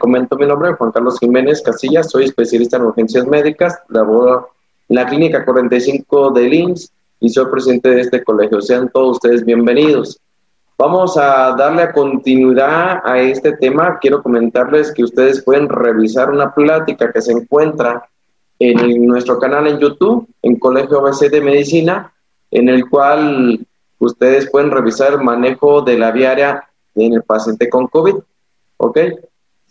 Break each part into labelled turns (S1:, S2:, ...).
S1: Comento mi nombre, Juan Carlos Jiménez Casillas, soy especialista en urgencias médicas, laboro en la clínica 45 de IMSS y soy presidente de este colegio. Sean todos ustedes bienvenidos. Vamos a darle continuidad a este tema. Quiero comentarles que ustedes pueden revisar una plática que se encuentra en nuestro canal en YouTube, en Colegio ABC de Medicina, en el cual ustedes pueden revisar el manejo de la viaria en el paciente con COVID. ¿Ok?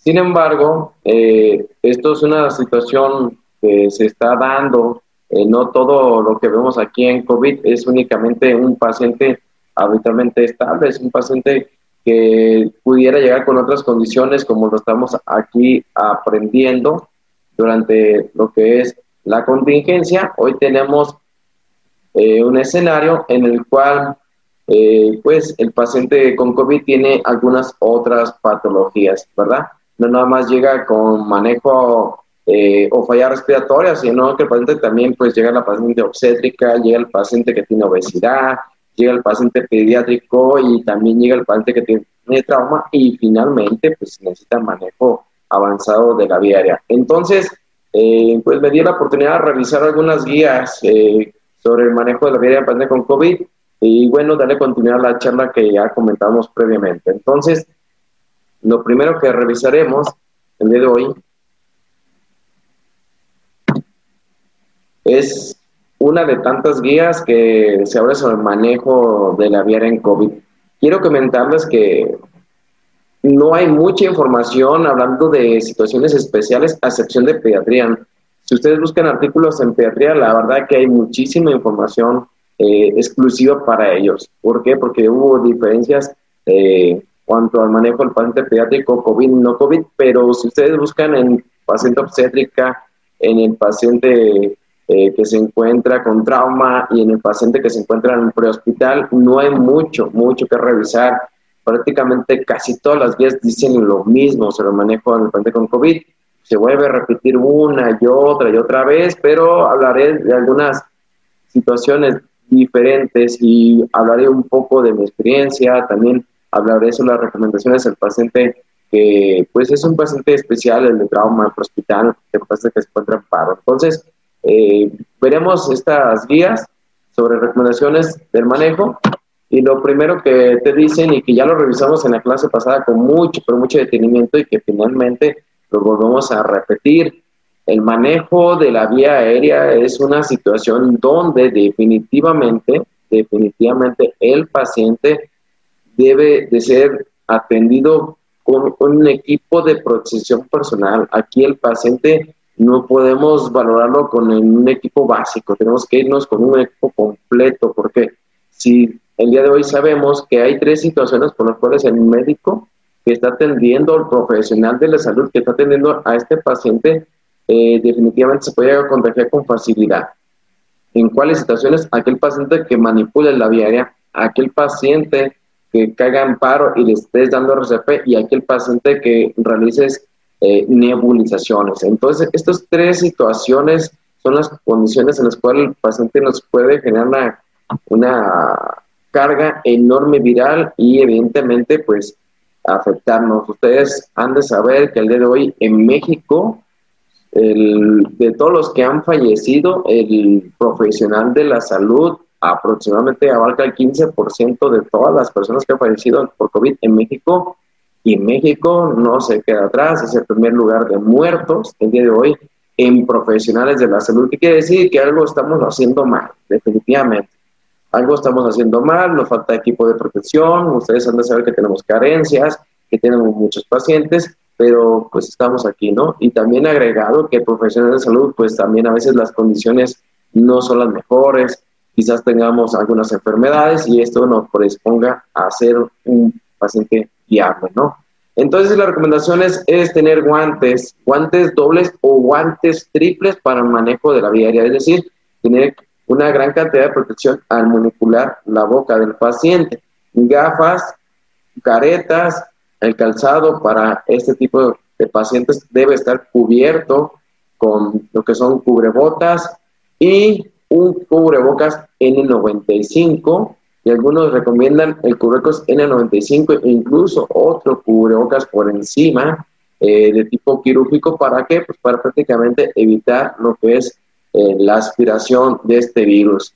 S1: Sin embargo, eh, esto es una situación que se está dando. Eh, no todo lo que vemos aquí en COVID es únicamente un paciente habitualmente estable, es un paciente que pudiera llegar con otras condiciones como lo estamos aquí aprendiendo durante lo que es la contingencia. Hoy tenemos eh, un escenario en el cual pues el paciente con COVID tiene algunas otras patologías, ¿verdad? No nada más llega con manejo eh, o falla respiratoria, sino que el paciente también pues llega la paciente obstétrica, llega el paciente que tiene obesidad, llega el paciente pediátrico y también llega el paciente que tiene trauma y finalmente pues necesita manejo avanzado de la vía aérea. Entonces, eh, pues me di la oportunidad de revisar algunas guías eh, sobre el manejo de la vía aérea paciente con COVID y bueno, darle continuidad a la charla que ya comentamos previamente. Entonces, lo primero que revisaremos el día de hoy es una de tantas guías que se abre sobre el manejo de la vía en COVID. Quiero comentarles que no hay mucha información hablando de situaciones especiales, a excepción de pediatría. Si ustedes buscan artículos en pediatría, la verdad que hay muchísima información eh, exclusiva para ellos. ¿Por qué? Porque hubo diferencias eh, cuanto al manejo del paciente pediátrico COVID no COVID, pero si ustedes buscan en paciente obstétrica, en el paciente eh, que se encuentra con trauma y en el paciente que se encuentra en prehospital, no hay mucho, mucho que revisar. Prácticamente casi todas las guías dicen lo mismo sobre el manejo del paciente con COVID. Se vuelve a repetir una y otra y otra vez, pero hablaré de algunas situaciones diferentes y hablaré un poco de mi experiencia, también hablaré sobre las recomendaciones del paciente que pues es un paciente especial, el de trauma hospital, que pasa que se encuentra en paro. Entonces, eh, veremos estas guías sobre recomendaciones del manejo y lo primero que te dicen y que ya lo revisamos en la clase pasada con mucho, pero mucho detenimiento y que finalmente lo volvemos a repetir. El manejo de la vía aérea es una situación donde definitivamente, definitivamente el paciente debe de ser atendido con, un equipo de protección personal. Aquí el paciente no podemos valorarlo con un equipo básico, tenemos que irnos con un equipo completo, porque si el día de hoy sabemos que hay tres situaciones por las cuales el médico que está atendiendo, el profesional de la salud que está atendiendo a este paciente, eh, definitivamente se puede contagiar con facilidad. ¿En cuáles situaciones? Aquel paciente que manipula la vía aérea, aquel paciente que caiga en paro y le estés dando RCP y aquel paciente que realices eh, nebulizaciones. Entonces, estas tres situaciones son las condiciones en las cuales el paciente nos puede generar una, una carga enorme viral y evidentemente pues afectarnos. Ustedes han de saber que el día de hoy en México, el, de todos los que han fallecido, el profesional de la salud aproximadamente abarca el 15% de todas las personas que han fallecido por COVID en México y México no se queda atrás, es el primer lugar de muertos el día de hoy en profesionales de la salud. ¿Qué quiere decir? Que algo estamos haciendo mal, definitivamente. Algo estamos haciendo mal, nos falta equipo de protección, ustedes han de saber que tenemos carencias, que tenemos muchos pacientes, pero pues estamos aquí, ¿no? Y también agregado que profesionales de salud, pues también a veces las condiciones no son las mejores, quizás tengamos algunas enfermedades y esto nos corresponga a ser un paciente viable, ¿no? Entonces la recomendación es, tener guantes, guantes dobles o guantes triples para el manejo de la vía aérea, es decir, tener una gran cantidad de protección al manipular la boca del paciente, gafas, caretas, el calzado para este tipo de pacientes debe estar cubierto con lo que son cubrebotas y un cubrebocas N95 y algunos recomiendan el cubrebocas N95 e incluso otro cubrebocas por encima eh, de tipo quirúrgico. ¿Para qué? Pues para prácticamente evitar lo que es eh, la aspiración de este virus.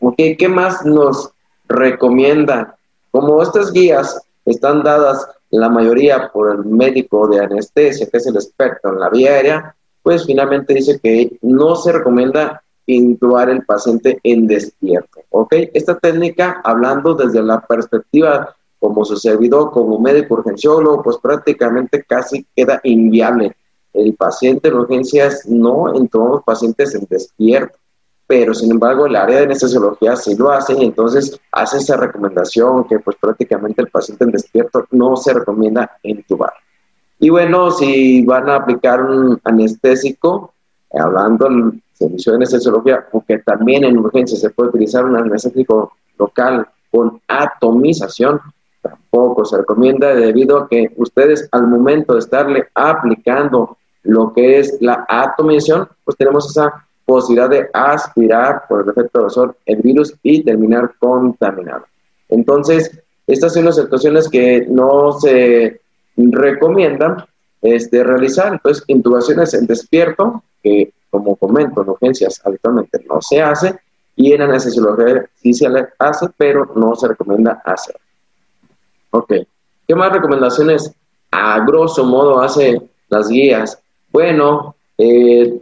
S1: Okay, ¿Qué más nos recomienda? Como estas guías están dadas la mayoría por el médico de anestesia, que es el experto en la vía aérea, pues finalmente dice que no se recomienda intubar el paciente en despierto. ¿Ok? Esta técnica, hablando desde la perspectiva como su servidor, como médico urgenciólogo, pues prácticamente casi queda inviable. El paciente en urgencias no entubamos pacientes en despierto, pero sin embargo el área de anestesiología sí lo hace y entonces hace esa recomendación que pues prácticamente el paciente en despierto no se recomienda intubar. Y bueno, si van a aplicar un anestésico, hablando en servicio de anestesiología, porque también en urgencia se puede utilizar un anestésico local con atomización, tampoco se recomienda debido a que ustedes al momento de estarle aplicando lo que es la atomización, pues tenemos esa posibilidad de aspirar por el efecto sol el virus y terminar contaminado. Entonces, estas son las situaciones que no se recomiendan este, realizar. Entonces, intubaciones en despierto, que como comento, en urgencias habitualmente no se hace, y en anestesiología sí se hace, pero no se recomienda hacer. Ok. ¿Qué más recomendaciones a grosso modo hace las guías? Bueno, eh,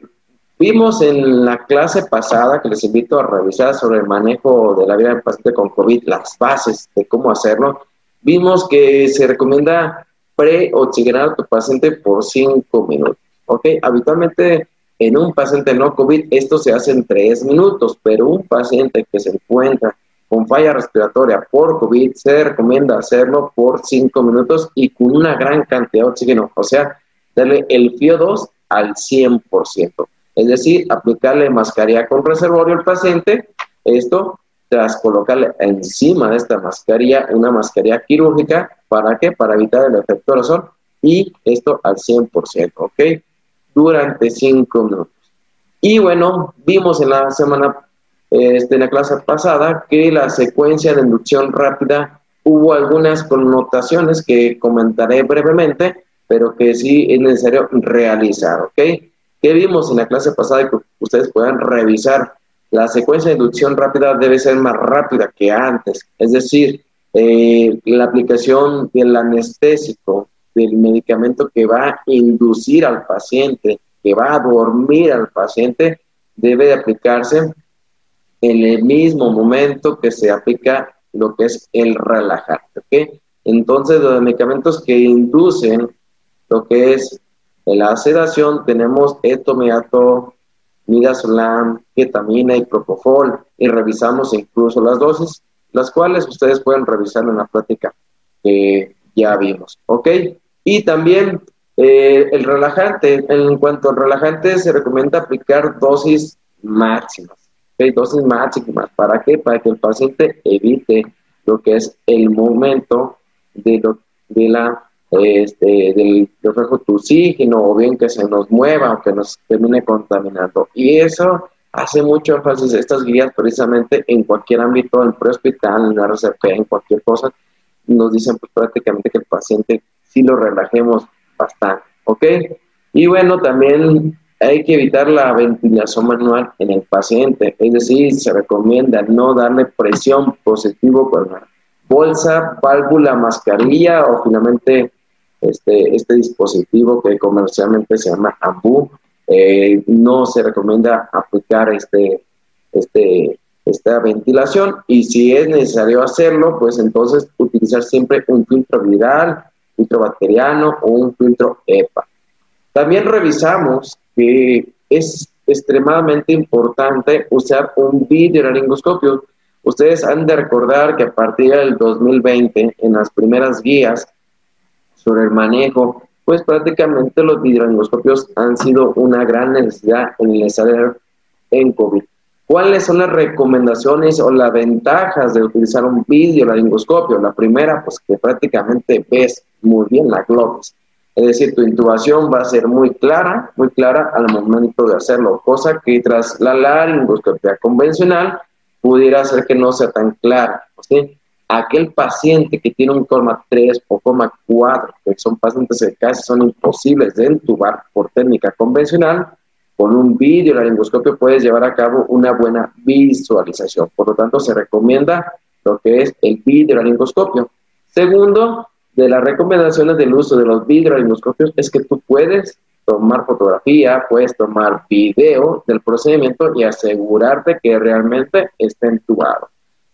S1: vimos en la clase pasada que les invito a revisar sobre el manejo de la vida del paciente con COVID, las bases de cómo hacerlo. Vimos que se recomienda pre-oxigenar a tu paciente por 5 minutos. ¿Ok? Habitualmente en un paciente no COVID esto se hace en 3 minutos, pero un paciente que se encuentra con falla respiratoria por COVID se recomienda hacerlo por 5 minutos y con una gran cantidad de oxígeno, o sea, darle el FIO2 al 100%. Es decir, aplicarle mascarilla con reservorio al paciente, esto tras colocarle encima de esta mascarilla una mascarilla quirúrgica, ¿para qué? Para evitar el efecto aerosol y esto al 100%, ¿ok? Durante 5 minutos. Y bueno, vimos en la semana, este, en la clase pasada, que la secuencia de inducción rápida hubo algunas connotaciones que comentaré brevemente, pero que sí es necesario realizar, ¿ok? ¿Qué vimos en la clase pasada que ustedes puedan revisar la secuencia de inducción rápida debe ser más rápida que antes, es decir, eh, la aplicación del anestésico, del medicamento que va a inducir al paciente, que va a dormir al paciente, debe de aplicarse en el mismo momento que se aplica lo que es el relajante. ¿okay? Entonces, los medicamentos que inducen lo que es la sedación, tenemos etomiato, midazolam, ketamina y propofol y revisamos incluso las dosis, las cuales ustedes pueden revisar en la práctica que ya vimos, ¿ok? Y también eh, el relajante, en cuanto al relajante se recomienda aplicar dosis máximas, ¿ok? Dosis máximas, ¿para qué? Para que el paciente evite lo que es el momento de la este, del reflejo de oxígeno o bien que se nos mueva o que nos termine contaminando. Y eso hace mucho énfasis estas guías precisamente en cualquier ámbito, en prehospital, en RCP, en cualquier cosa, nos dicen pues, prácticamente que el paciente sí lo relajemos bastante, ¿ok? Y bueno, también hay que evitar la ventilación manual en el paciente, es decir, se recomienda no darle presión positivo con la bolsa, válvula, mascarilla o finalmente este, este dispositivo que comercialmente se llama AMBU. Eh, no se recomienda aplicar este, este, esta ventilación y si es necesario hacerlo, pues entonces utilizar siempre un filtro viral, filtro bacteriano o un filtro EPA. También revisamos que es extremadamente importante usar un videolaringoscopio. Ustedes han de recordar que a partir del 2020, en las primeras guías, sobre el manejo, pues prácticamente los videolaringoscopios han sido una gran necesidad en el SADR en COVID. ¿Cuáles son las recomendaciones o las ventajas de utilizar un videolaringoscopio? La primera, pues que prácticamente ves muy bien la globis. Es decir, tu intubación va a ser muy clara, muy clara al momento de hacerlo, cosa que tras la laringoscopia convencional pudiera ser que no sea tan clara. ¿sí? Aquel paciente que tiene un coma 3 o coma 4, que son pacientes que casi son imposibles de entubar por técnica convencional, con un video laringoscopio puedes llevar a cabo una buena visualización. Por lo tanto, se recomienda lo que es el video laringoscopio. Segundo, de las recomendaciones del uso de los videolaringoscopios es que tú puedes tomar fotografía, puedes tomar video del procedimiento y asegurarte que realmente esté entubado.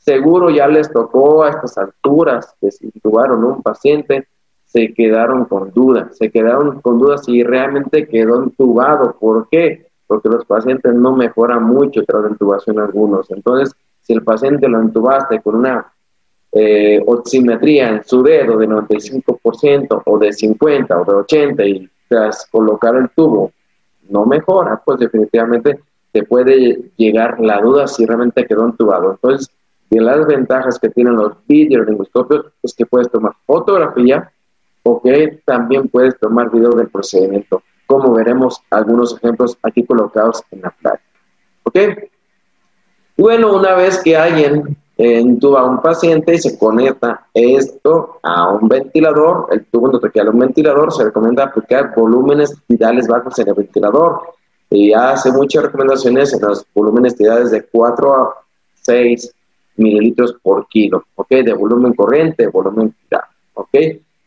S1: Seguro ya les tocó a estas alturas que se intubaron un paciente, se quedaron con dudas, se quedaron con dudas si realmente quedó entubado. ¿Por qué? Porque los pacientes no mejoran mucho tras la intubación algunos. Entonces, si el paciente lo entubaste con una eh, oximetría en su dedo de 95% o de 50 o de 80 y tras colocar el tubo no mejora, pues definitivamente te puede llegar la duda si realmente quedó entubado. Entonces, de las ventajas que tienen los videolingoscopios es que puedes tomar fotografía o que también puedes tomar video del procedimiento, como veremos algunos ejemplos aquí colocados en la playa. ¿Ok? Bueno, una vez que alguien entuba a un paciente y se conecta esto a un ventilador, el tubo endotraqueal a un ventilador, se recomienda aplicar volúmenes tidales bajos en el ventilador y hace muchas recomendaciones en los volúmenes tidales de 4 a 6 mililitros por kilo, ¿ok? De volumen corriente, volumen tidal, ¿ok?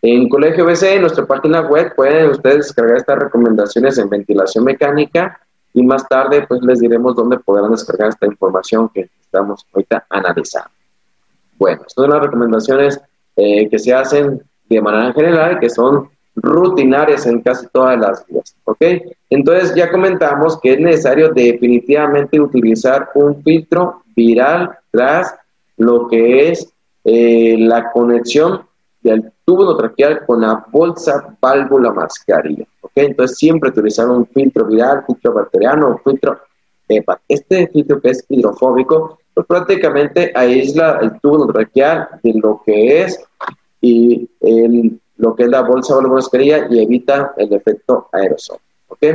S1: En Colegio BC, en nuestra página web, pueden ustedes descargar estas recomendaciones en ventilación mecánica y más tarde pues les diremos dónde podrán descargar esta información que estamos ahorita analizando. Bueno, estas son las recomendaciones eh, que se hacen de manera general, que son rutinarias en casi todas las vías, ¿ok? Entonces ya comentamos que es necesario definitivamente utilizar un filtro viral tras lo que es eh, la conexión del tubo traqueal con la bolsa válvula mascarilla. ¿ok? Entonces siempre utilizar un filtro viral, filtro bacteriano, filtro EPA. Este filtro que es hidrofóbico, pues prácticamente aísla el tubo traqueal de lo que es y el, lo que es la bolsa válvula mascarilla y evita el efecto aerosol. ¿ok?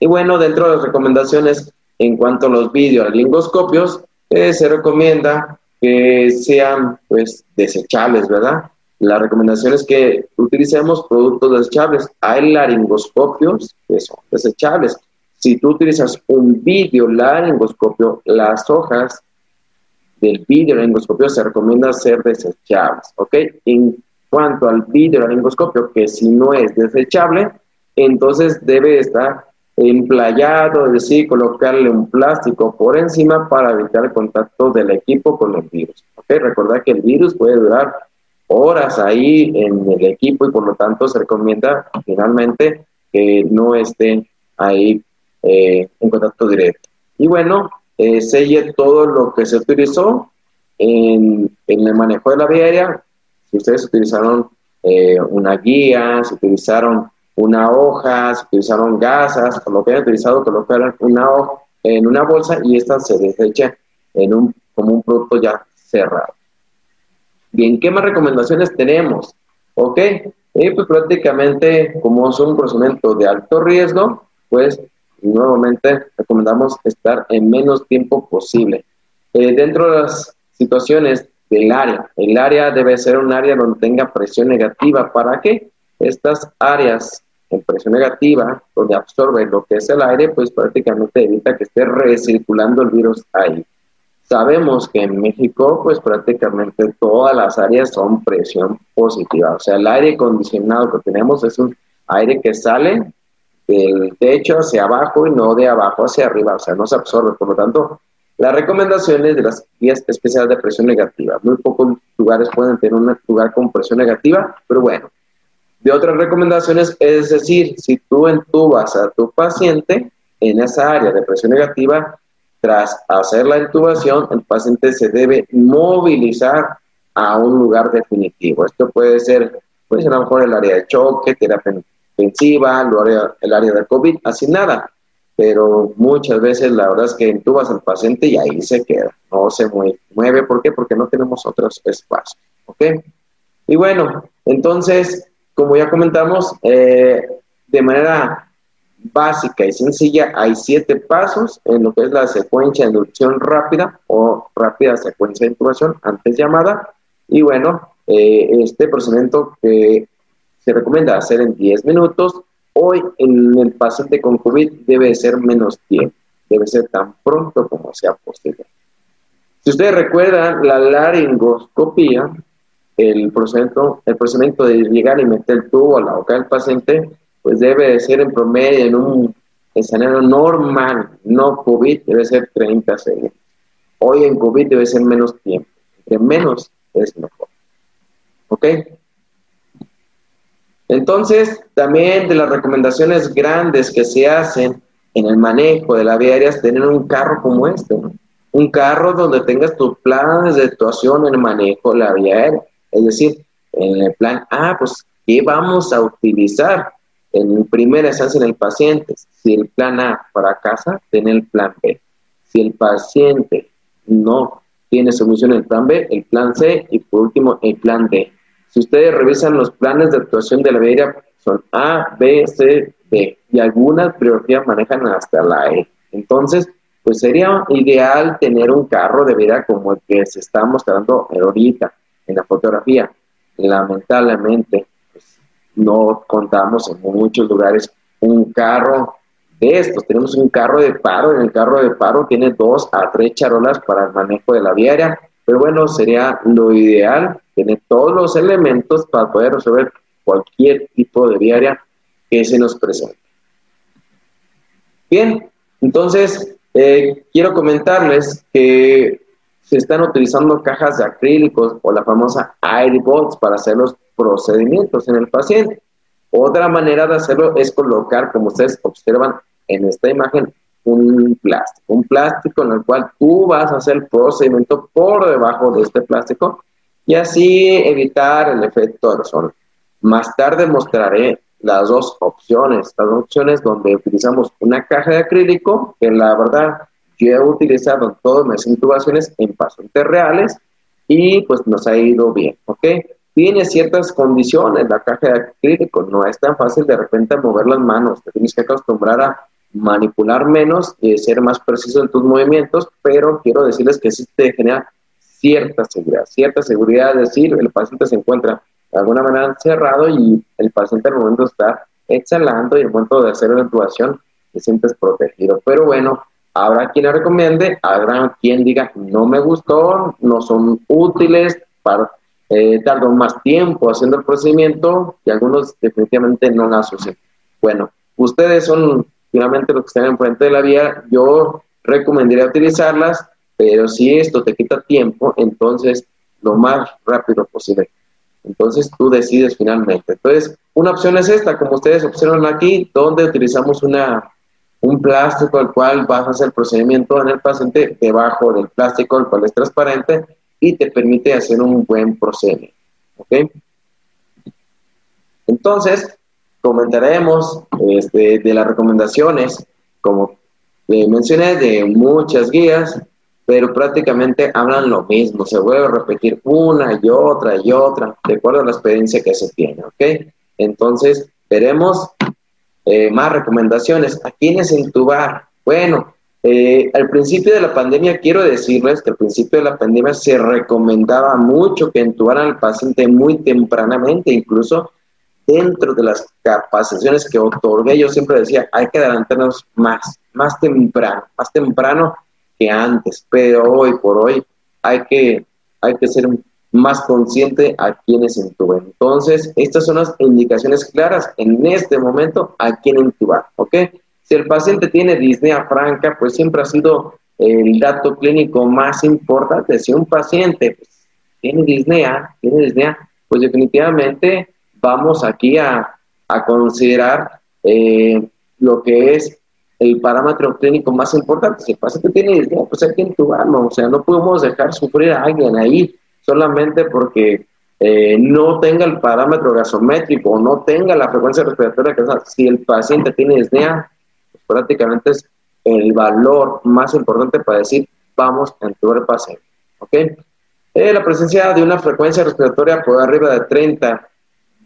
S1: Y bueno, dentro de las recomendaciones en cuanto a los videolingoscopios, eh, se recomienda que sean pues desechables, ¿verdad? La recomendación es que utilicemos productos desechables. Hay laringoscopios que son desechables. Si tú utilizas un video laringoscopio, las hojas del video laringoscopio se recomienda ser desechables, ¿ok? En cuanto al video laringoscopio, que si no es desechable, entonces debe estar emplayado, es decir, colocarle un plástico por encima para evitar el contacto del equipo con el virus. ¿ok? Recordar que el virus puede durar horas ahí en el equipo y por lo tanto se recomienda finalmente que no estén ahí eh, en contacto directo. Y bueno, eh, selle todo lo que se utilizó en, el manejo de la vía aérea. Si ustedes utilizaron eh, una guía, si utilizaron una hoja, si utilizaron gasas, o lo que hayan utilizado, colocar una hoja en una bolsa y esta se desecha en un, como un producto ya cerrado. Bien, ¿qué más recomendaciones tenemos? Ok, y pues prácticamente como es un procedimiento de alto riesgo, pues nuevamente recomendamos estar en menos tiempo posible. Eh, dentro de las situaciones del área, el área debe ser un área donde tenga presión negativa. ¿Para qué? Estas áreas en presión negativa, donde absorbe lo que es el aire, pues prácticamente evita que esté recirculando el virus ahí. Sabemos que en México, pues prácticamente todas las áreas son presión positiva. O sea, el aire acondicionado que tenemos es un aire que sale del techo hacia abajo y no de abajo hacia arriba. O sea, no se absorbe. Por lo tanto, las recomendaciones de las guías especiales de presión negativa. Muy pocos lugares pueden tener un lugar con presión negativa, pero bueno. De otras recomendaciones, es decir, si tú entubas a tu paciente en esa área de presión negativa, tras hacer la intubación, el paciente se debe movilizar a un lugar definitivo. Esto puede ser pues a lo mejor el área de choque, terapia intensiva, el área, el área de COVID, así nada. Pero muchas veces la verdad es que entubas al paciente y ahí se queda, no se mueve. ¿Por qué? Porque no tenemos otros espacios. ¿Ok? Y bueno, entonces, como ya comentamos, eh, de manera básica y sencilla, hay siete pasos en lo que es la secuencia de inducción rápida o rápida secuencia de intubación, antes llamada. Y bueno, eh, este procedimiento que se recomienda hacer en 10 minutos, hoy en el paciente con COVID debe ser menos tiempo, debe ser tan pronto como sea posible. Si ustedes recuerdan, la laringoscopía, el procedimiento, el procedimiento de llegar y meter el tubo a la boca del paciente, pues debe de ser en promedio en un escenario normal, no COVID, debe ser 30 segundos. Hoy en COVID debe ser menos tiempo, entre menos es mejor. ¿Ok? Entonces, también de las recomendaciones grandes que se hacen en el manejo de la vía aérea es tener un carro como este, un carro donde tengas tus planes de actuación en el manejo de la vía aérea. Es decir, en el plan A, pues, ¿qué vamos a utilizar? en primera instancia en el paciente. Si el plan A fracasa, tiene el plan B. Si el paciente no tiene solución el plan B, el plan C y por último el plan D. Si ustedes revisan los planes de actuación de la vía son A, B, C, D y algunas prioridades manejan hasta la E. Entonces, pues sería ideal tener un carro de vida como el que se está mostrando ahorita en la fotografía. Lamentablemente, no contamos en muchos lugares un carro de estos. Tenemos un carro de paro, en el carro de paro tiene dos a tres charolas para el manejo de la viaria, pero bueno, sería lo ideal tener todos los elementos para poder resolver cualquier tipo de viaria que se nos presente. Bien, entonces eh, quiero comentarles que se están utilizando cajas de acrílicos o la famosa Airbots para hacer los procedimientos en el paciente. Otra manera de hacerlo es colocar, como ustedes observan en esta imagen, un plástico, un plástico en el cual tú vas a hacer el procedimiento por debajo de este plástico y así evitar el efecto aerosol. Más tarde mostraré las dos opciones, las dos opciones donde utilizamos una caja de acrílico, que la verdad yo he utilizado todas mis intubaciones en pacientes reales y pues nos ha ido bien, ¿ok? tiene ciertas condiciones la caja de acrílico, no es tan fácil de repente mover las manos, te tienes que acostumbrar a manipular menos y ser más preciso en tus movimientos, pero quiero decirles que sí te genera cierta seguridad, cierta seguridad, es decir, el paciente se encuentra de alguna manera cerrado y el paciente al momento está exhalando y al momento de hacer la intubación te sientes protegido. Pero bueno, habrá quien la recomiende, habrá quien diga no me gustó, no son útiles, para eh, tardó más tiempo haciendo el procedimiento y algunos definitivamente no la asocian. Bueno, ustedes son finalmente los que están enfrente de la vía, yo recomendaría utilizarlas, pero si esto te quita tiempo, entonces lo más rápido posible. Entonces tú decides finalmente. Entonces, una opción es esta, como ustedes observan aquí, donde utilizamos una, un plástico al cual vas a hacer el procedimiento en el paciente debajo del plástico, el cual es transparente, y te permite hacer un buen procedimiento. ¿Ok? Entonces, comentaremos este, de las recomendaciones, como mencioné, de muchas guías, pero prácticamente hablan lo mismo, se vuelve a repetir una y otra y otra, de acuerdo a la experiencia que se tiene, ¿ok? Entonces, veremos eh, más recomendaciones. ¿A quiénes intubar? Bueno, eh, al principio de la pandemia, quiero decirles que al principio de la pandemia se recomendaba mucho que entubaran al paciente muy tempranamente, incluso dentro de las capacitaciones que otorgué, yo siempre decía, hay que adelantarnos más, más temprano, más temprano que antes, pero hoy por hoy hay que, hay que ser más consciente a quienes entuben. Entonces, estas son las indicaciones claras en este momento a quién entubar, ¿ok? Si el paciente tiene disnea franca, pues siempre ha sido el dato clínico más importante. Si un paciente pues, tiene disnea, tiene disnea, pues definitivamente vamos aquí a, considerar eh, lo que es el parámetro clínico más importante. Si el paciente tiene disnea, pues hay que intubarlo. O sea, no podemos dejar sufrir a alguien ahí solamente porque eh, no tenga el parámetro gasométrico o no tenga la frecuencia respiratoria que si el paciente tiene disnea, pues prácticamente es el valor más importante para decir vamos a entubar el paciente. ¿ok? Eh, la presencia de una frecuencia respiratoria por arriba de 30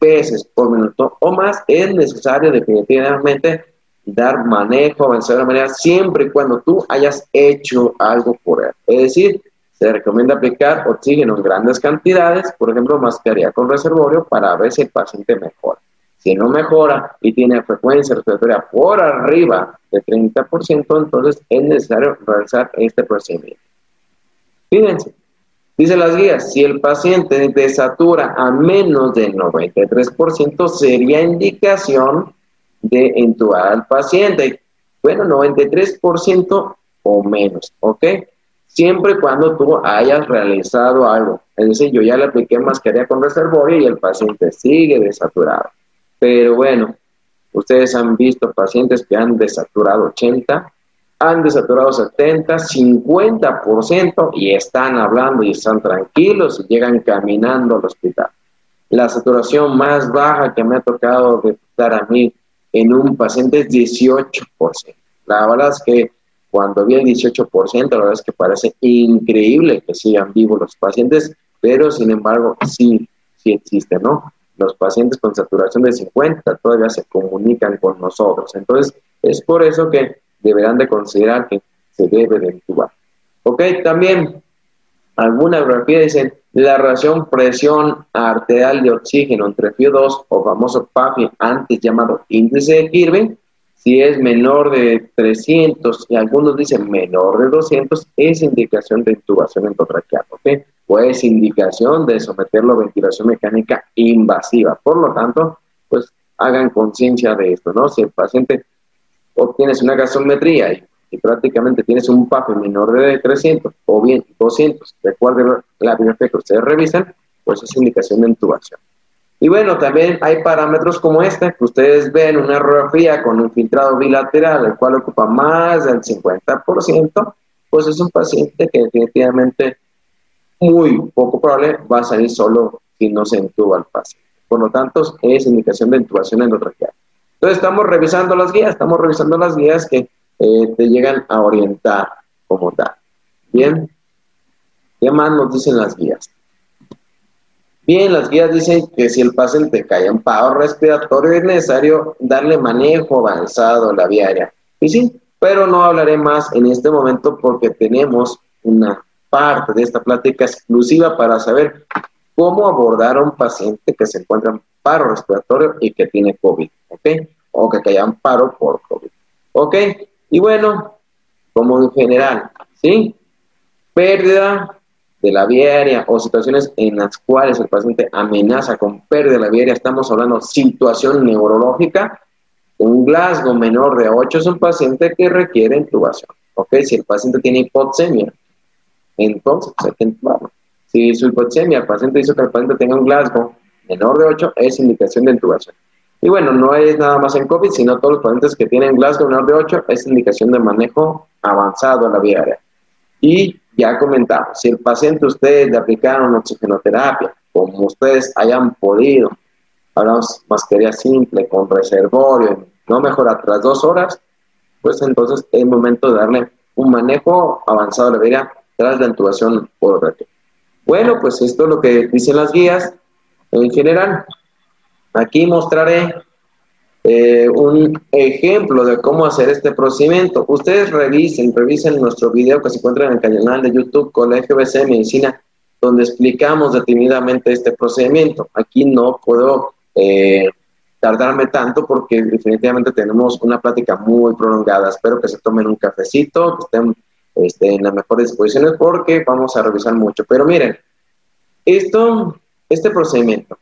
S1: veces por minuto o más es necesario definitivamente dar manejo, avanzar de manera siempre y cuando tú hayas hecho algo por él. Es decir, se recomienda aplicar oxígeno en grandes cantidades, por ejemplo, mascarilla con reservorio para ver si el paciente mejora. Si no mejora y tiene frecuencia respiratoria por arriba de 30%, entonces es necesario realizar este procedimiento. Fíjense, dice las guías, si el paciente desatura a menos del 93%, sería indicación de entubar al paciente. Bueno, 93% o menos, ¿ok? Siempre cuando tú hayas realizado algo. Es decir, yo ya le apliqué mascarilla con reservorio y el paciente sigue desaturado. Pero bueno, ustedes han visto pacientes que han desaturado 80, han desaturado 70, 50% y están hablando y están tranquilos y llegan caminando al hospital. La saturación más baja que me ha tocado detectar a mí en un paciente es 18%. La verdad es que cuando vi el 18%, la verdad es que parece increíble que sigan vivos los pacientes, pero sin embargo sí, sí existe, ¿no? Los pacientes con saturación de 50 todavía se comunican con nosotros. Entonces, es por eso que deberán de considerar que se debe de intubar. Ok, también alguna biografía dicen la relación presión arterial de oxígeno entre FIO2 o famoso PAFI, antes llamado índice de Kirby, si es menor de 300 y algunos dicen menor de 200, es indicación de intubación endotraqueal, ¿ok? O es indicación de someterlo a ventilación mecánica invasiva. Por lo tanto, pues hagan conciencia de esto, ¿no? Si el paciente obtienes una gasometría y prácticamente tienes un PAFE menor de 300 o bien 200, recuerden la biografía que ustedes revisan, pues es indicación de intubación. Y bueno, también hay parámetros como este, que ustedes ven una radiografía con un filtrado bilateral, el cual ocupa más del 50%, pues es un paciente que definitivamente muy poco probable va a salir solo si no se intuba al paciente. Por lo tanto, es indicación de intubación endotraqueal. Entonces estamos revisando las guías, estamos revisando las guías que eh, te llegan a orientar como tal. Bien, ¿qué más nos dicen las guías? Bien, las guías dicen que si el paciente cae en paro respiratorio es necesario darle manejo avanzado a la vía. Y sí, pero no hablaré más en este momento porque tenemos una parte de esta plática exclusiva para saber cómo abordar a un paciente que se encuentra en paro respiratorio y que tiene COVID, ¿ok? O que caiga en paro por COVID, ¿ok? Y bueno, como en general, ¿sí? Pérdida de la vía aérea o situaciones en las cuales el paciente amenaza con pérdida de la vía aérea, estamos hablando de situación neurológica, un Glasgow menor de 8 es un paciente que requiere intubación. ¿Ok? Si el paciente tiene hipoxemia, entonces hay que intubarlo. Si su hipoxemia, el paciente dice que el paciente tenga un Glasgow menor de 8, es indicación de intubación. Y bueno, no es nada más en COVID, sino todos los pacientes que tienen Glasgow menor de 8 es indicación de manejo avanzado en la vía aérea. Y ya comentamos, si el paciente ustedes le aplicaron oxigenoterapia, como ustedes hayan podido, hablamos mascarilla simple con reservorio, no mejora tras dos horas, pues entonces es momento de darle un manejo avanzado de la vía tras la intubación por reto. Bueno, pues esto es lo que dicen las guías en general. Aquí mostraré eh, un ejemplo de cómo hacer este procedimiento. Ustedes revisen, revisen nuestro video que se encuentra en el canal de YouTube Colegio BC Medicina, donde explicamos detenidamente este procedimiento. Aquí no puedo eh, tardarme tanto porque definitivamente tenemos una plática muy prolongada. Espero que se tomen un cafecito, que estén este, en las mejores disposiciones porque vamos a revisar mucho. Pero miren, esto, este procedimiento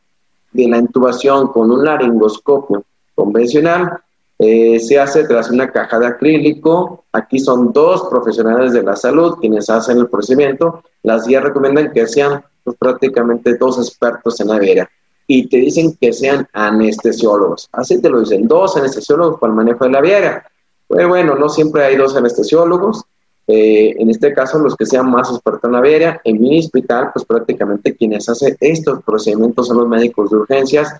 S1: de la intubación con un laringoscopio convencional eh, se hace tras una caja de acrílico. Aquí son dos profesionales de la salud quienes hacen el procedimiento. Las guías recomiendan que sean pues, prácticamente dos expertos en la área y te dicen que sean anestesiólogos. Así te lo dicen, dos anestesiólogos para el manejo de la viera. Pues bueno, no siempre hay dos anestesiólogos. eh, en este caso los que sean más expertos en la en mi hospital, pues prácticamente quienes hacen estos procedimientos son los médicos de urgencias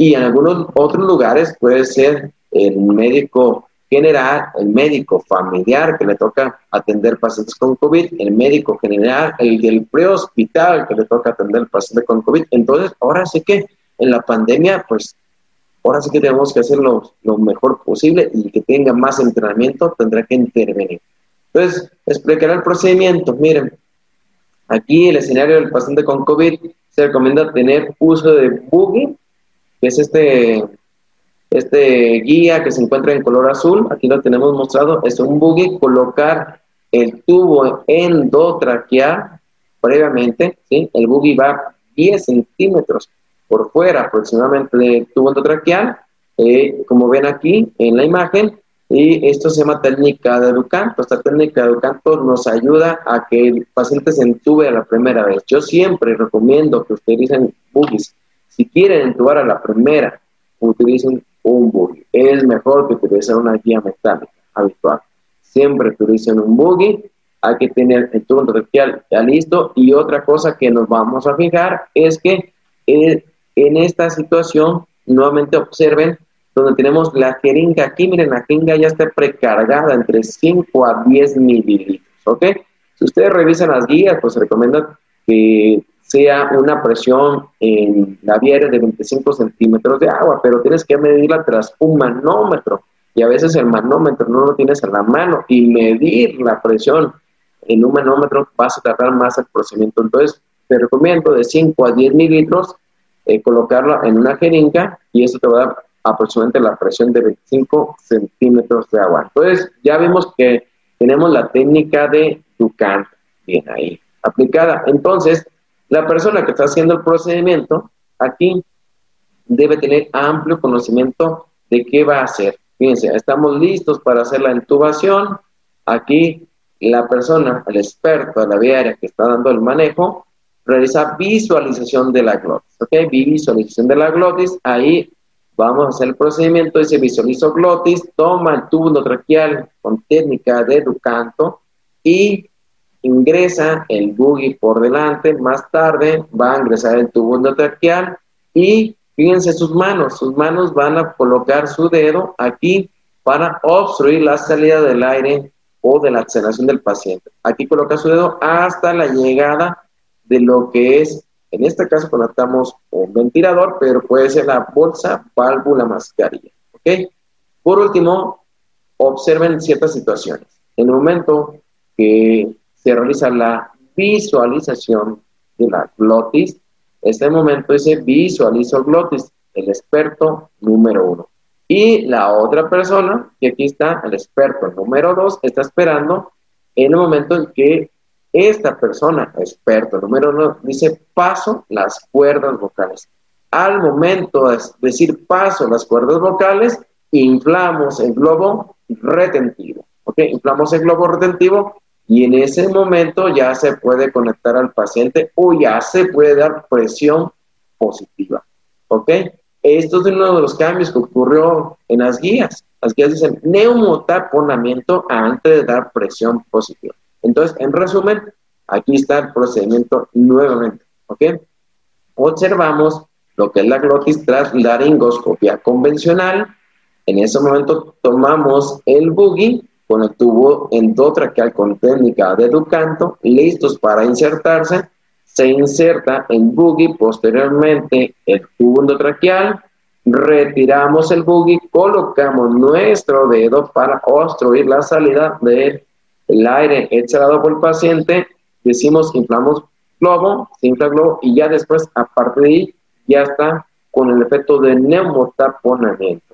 S1: y en algunos otros lugares puede ser el médico general, el médico familiar que le toca atender pacientes con COVID, el médico general, el del prehospital que le toca atender pacientes con COVID. Entonces, ahora sí que en la pandemia, pues ahora sí que tenemos que hacerlo lo mejor posible y el que tenga más entrenamiento tendrá que intervenir. Entonces, explicaré el procedimiento. Miren, aquí el escenario del paciente con COVID se recomienda tener uso de buggy, que es este este guía que se encuentra en color azul, aquí lo tenemos mostrado, es un buggy, colocar el tubo endotraqueal previamente, ¿sí? el buggy va 10 centímetros por fuera aproximadamente del tubo endotraqueal, eh, como ven aquí en la imagen, y esto se llama técnica de Ducanto. Esta técnica de Ducanto nos ayuda a que el paciente se entube a la primera vez. Yo siempre recomiendo que utilicen buggies. Si quieren entubar a la primera, utilicen un buggy. Es mejor que utilizar una guía metálica habitual. Siempre utilicen un buggy. Hay que tener el turno rectal ya listo. Y otra cosa que nos vamos a fijar es que eh, en esta situación, nuevamente observen donde tenemos la jeringa. Aquí, miren, la jeringa ya está precargada entre 5 a 10 mililitros. ¿Ok? Si ustedes revisan las guías, pues se recomienda que sea una presión en la vía de 25 centímetros de agua, pero tienes que medirla tras un manómetro y a veces el manómetro no lo tienes en la mano y medir la presión en un manómetro vas a tardar más el procedimiento. Entonces, te recomiendo de 5 a 10 mililitros eh, colocarlo en una jeringa y eso te va a dar aproximadamente la presión de 25 centímetros de agua. Entonces, ya vimos que tenemos la técnica de Ducan bien ahí aplicada. Entonces, la persona que está haciendo el procedimiento aquí debe tener amplio conocimiento de qué va a hacer. Fíjense, estamos listos para hacer la intubación. Aquí la persona, el experto de la viaria que está dando el manejo, realiza visualización de la glotis. ¿Ok? Visualización de la glotis. Ahí vamos a hacer el procedimiento. Dice visualizo glotis, toma el tubo traqueal con técnica de Ducanto y ingresa el buggy por delante, más tarde va a ingresar el tubo endotraqueal y fíjense sus manos, sus manos van a colocar su dedo aquí para obstruir la salida del aire o de la oxigenación del paciente. Aquí coloca su dedo hasta la llegada de lo que es, en este caso conectamos un ventilador, pero puede ser la bolsa, válvula, mascarilla. ¿Ok? Por último, observen ciertas situaciones. En el momento que se realiza la visualización de la glotis. Este momento dice visualizo glotis, el experto número uno. Y la otra persona, que aquí está, el experto número dos, está esperando en el momento en que esta persona, experto número uno, dice paso las cuerdas vocales. Al momento de decir paso las cuerdas vocales, inflamos el globo retentivo. ¿Ok? Inflamos el globo retentivo y en ese momento ya se puede conectar al paciente o ya se puede dar presión positiva. ¿Ok? Esto es uno de los cambios que ocurrió en las guías. Las guías dicen neumotaponamiento antes de dar presión positiva. Entonces, en resumen, aquí está el procedimiento nuevamente. ¿Ok? Observamos lo que es la glotis tras laringoscopia convencional. En ese momento tomamos el buggy con el tubo endotraqueal con técnica de Ducanto, listos para insertarse. Se inserta en buggy posteriormente el tubo endotraqueal, retiramos el buggy, colocamos nuestro dedo para obstruir la salida del aire exhalado por el paciente, decimos inflamos globo, se infla globo y ya después, a partir de ahí, ya está con el efecto de neumotaponamiento.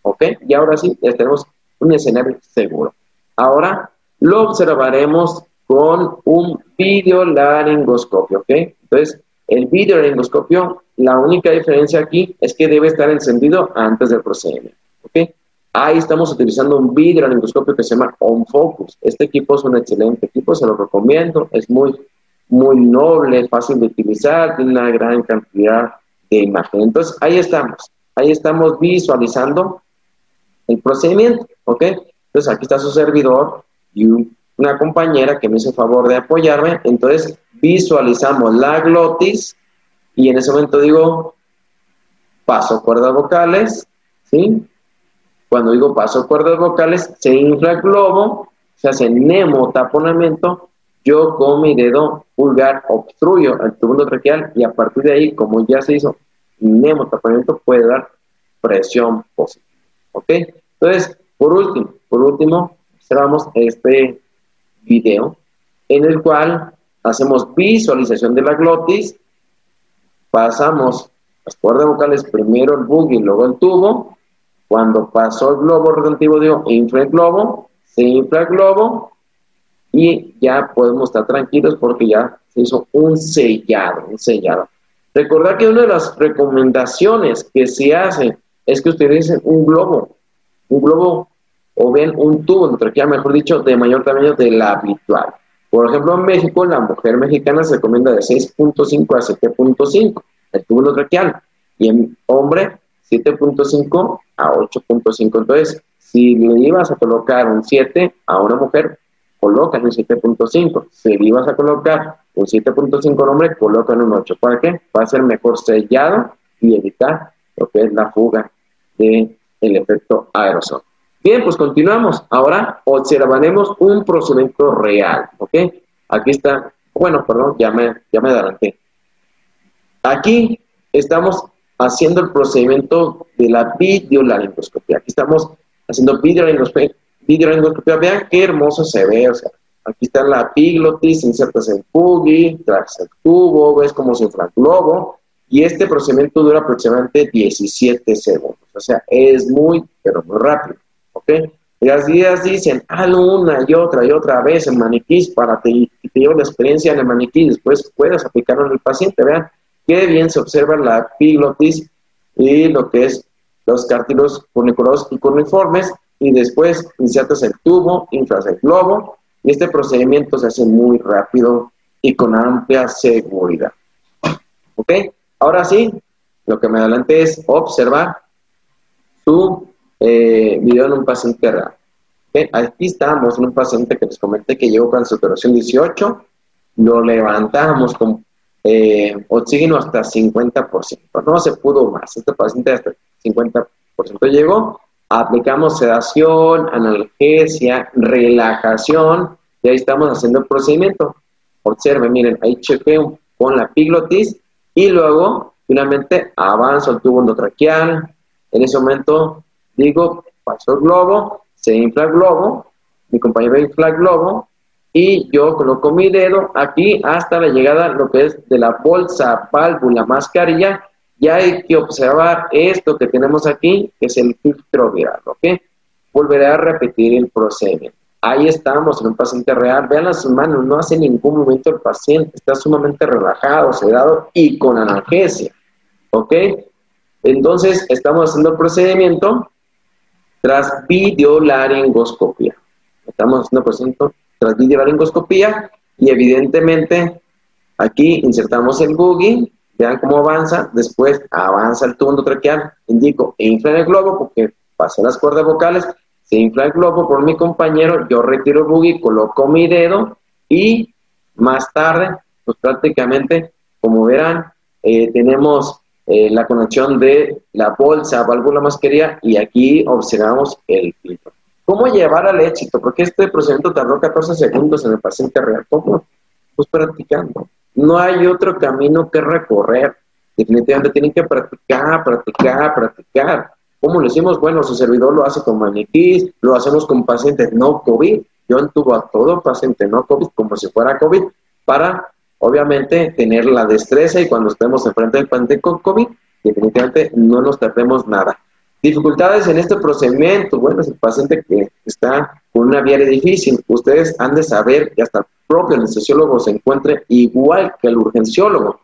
S1: ¿Ok? Y ahora sí, ya tenemos un escenario seguro. Ahora lo observaremos con un videolaringoscopio, ¿ok? Entonces, el videolaringoscopio, la única diferencia aquí es que debe estar encendido antes del procedimiento, ¿ok? Ahí estamos utilizando un videolaringoscopio que se llama OnFocus. Este equipo es un excelente equipo, se lo recomiendo, es muy, muy noble, fácil de utilizar, tiene una gran cantidad de imágenes. Entonces, ahí estamos, ahí estamos visualizando el procedimiento, ¿ok? Entonces aquí está su servidor y una compañera que me hizo favor de apoyarme, entonces visualizamos la glotis y en ese momento digo, paso cuerdas vocales, ¿sí? Cuando digo paso cuerdas vocales, se infla el globo, se hace nemotaponamiento, yo con mi dedo pulgar obstruyo el tubo traqueal y a partir de ahí, como ya se hizo nemotaponamiento, puede dar presión positiva. ¿Ok? Entonces, por último, por último, observamos este video en el cual hacemos visualización de la glotis, pasamos las cuerdas vocales, primero el bug y luego el tubo. Cuando pasó el globo retentivo, digo, infla el globo, se infla el globo y ya podemos estar tranquilos porque ya se hizo un sellado, un sellado. Recordar que una de las recomendaciones que se hace es que utilicen un globo, un globo o bien un tubo traquea, mejor dicho, de mayor tamaño de la habitual. Por ejemplo, en México, la mujer mexicana se recomienda de 6.5 a 7.5 el tubo traqueal y en hombre 7.5 a 8.5. Entonces, si le ibas a colocar un 7 a una mujer, coloca un 7.5. Si le ibas a colocar un 7.5 a un hombre, coloca un 8. ¿Para qué? Va a ser mejor sellado y evitar lo que es la fuga del el efecto aerosol. Bien, pues continuamos. Ahora observaremos un procedimiento real, ¿ok? Aquí está, bueno, perdón, ya me, ya me adelanté. Aquí estamos haciendo el procedimiento de la videolaringoscopia. Aquí estamos haciendo videolaringoscopia. Vean qué hermoso se ve. O sea, aquí está la epiglotis, insertas el puggy, tras el tubo, ves cómo se infla el globo. Y este procedimiento dura aproximadamente 17 segundos. O sea, es muy, pero muy rápido. ¿ok? Las guías dicen, hazlo una y otra y otra vez en maniquís para que te, lleve la experiencia en el maniquí, después puedas aplicarlo en el paciente, vean qué bien se observa la epiglotis y lo que es los cártilos funiculosos y cuniformes, y después insertas el tubo, inflas el globo, y este procedimiento se hace muy rápido y con amplia seguridad. ¿Ok? Ahora sí, lo que me adelante es observar su eh, video en un paciente real. Aquí estamos en un paciente que les comenté que llegó con saturación 18, lo levantamos con eh, oxígeno hasta 50%, no se pudo más, este paciente hasta 50% llegó, aplicamos sedación, analgesia, relajación, y ahí estamos haciendo el procedimiento. Observen, miren, ahí chequeo con la piglotis y luego finalmente avanzo el tubo endotraqueal, en ese momento digo, pasó el globo, se infla el globo, mi compañero infla el globo y yo coloco mi dedo aquí hasta la llegada lo que es de la bolsa, válvula, mascarilla y hay que observar esto que tenemos aquí, que es el filtro viral, ¿ok? Volveré a repetir el procedimiento. Ahí estamos en un paciente real. Vean las manos, no hace ningún movimiento el paciente, está sumamente relajado, sedado y con analgesia. ¿Ok? Entonces, estamos haciendo el procedimiento tras videolaringoscopia. Estamos haciendo procedimiento tras videolaringoscopia y evidentemente aquí insertamos el boogie, vean cómo avanza, después avanza el tubo endotraqueal, indico, infla el globo porque pasé las cuerdas vocales, se infla globo por mi compañero, yo retiro el boogie, coloco mi dedo y más tarde, pues prácticamente, como verán, eh, tenemos eh, la conexión de la bolsa, válvula mascarilla y aquí observamos el filtro. ¿Cómo llevar al éxito? Porque este procedimiento tardó 14 segundos en el paciente real. ¿Cómo? Pues practicando. No hay otro camino que recorrer. Definitivamente tienen que practicar, practicar, practicar. ¿Cómo lo hicimos? Bueno, su servidor lo hace con maniquís, lo hacemos con pacientes no COVID. Yo entubo a todo paciente no COVID como si fuera COVID para Obviamente, tener la destreza y cuando estemos enfrente del paciente con COVID, definitivamente no nos tardemos nada. Dificultades en este procedimiento, bueno, es el paciente que está con una vía difícil. Ustedes han de saber que hasta el propio anestesiólogo se encuentre igual que el urgenciólogo.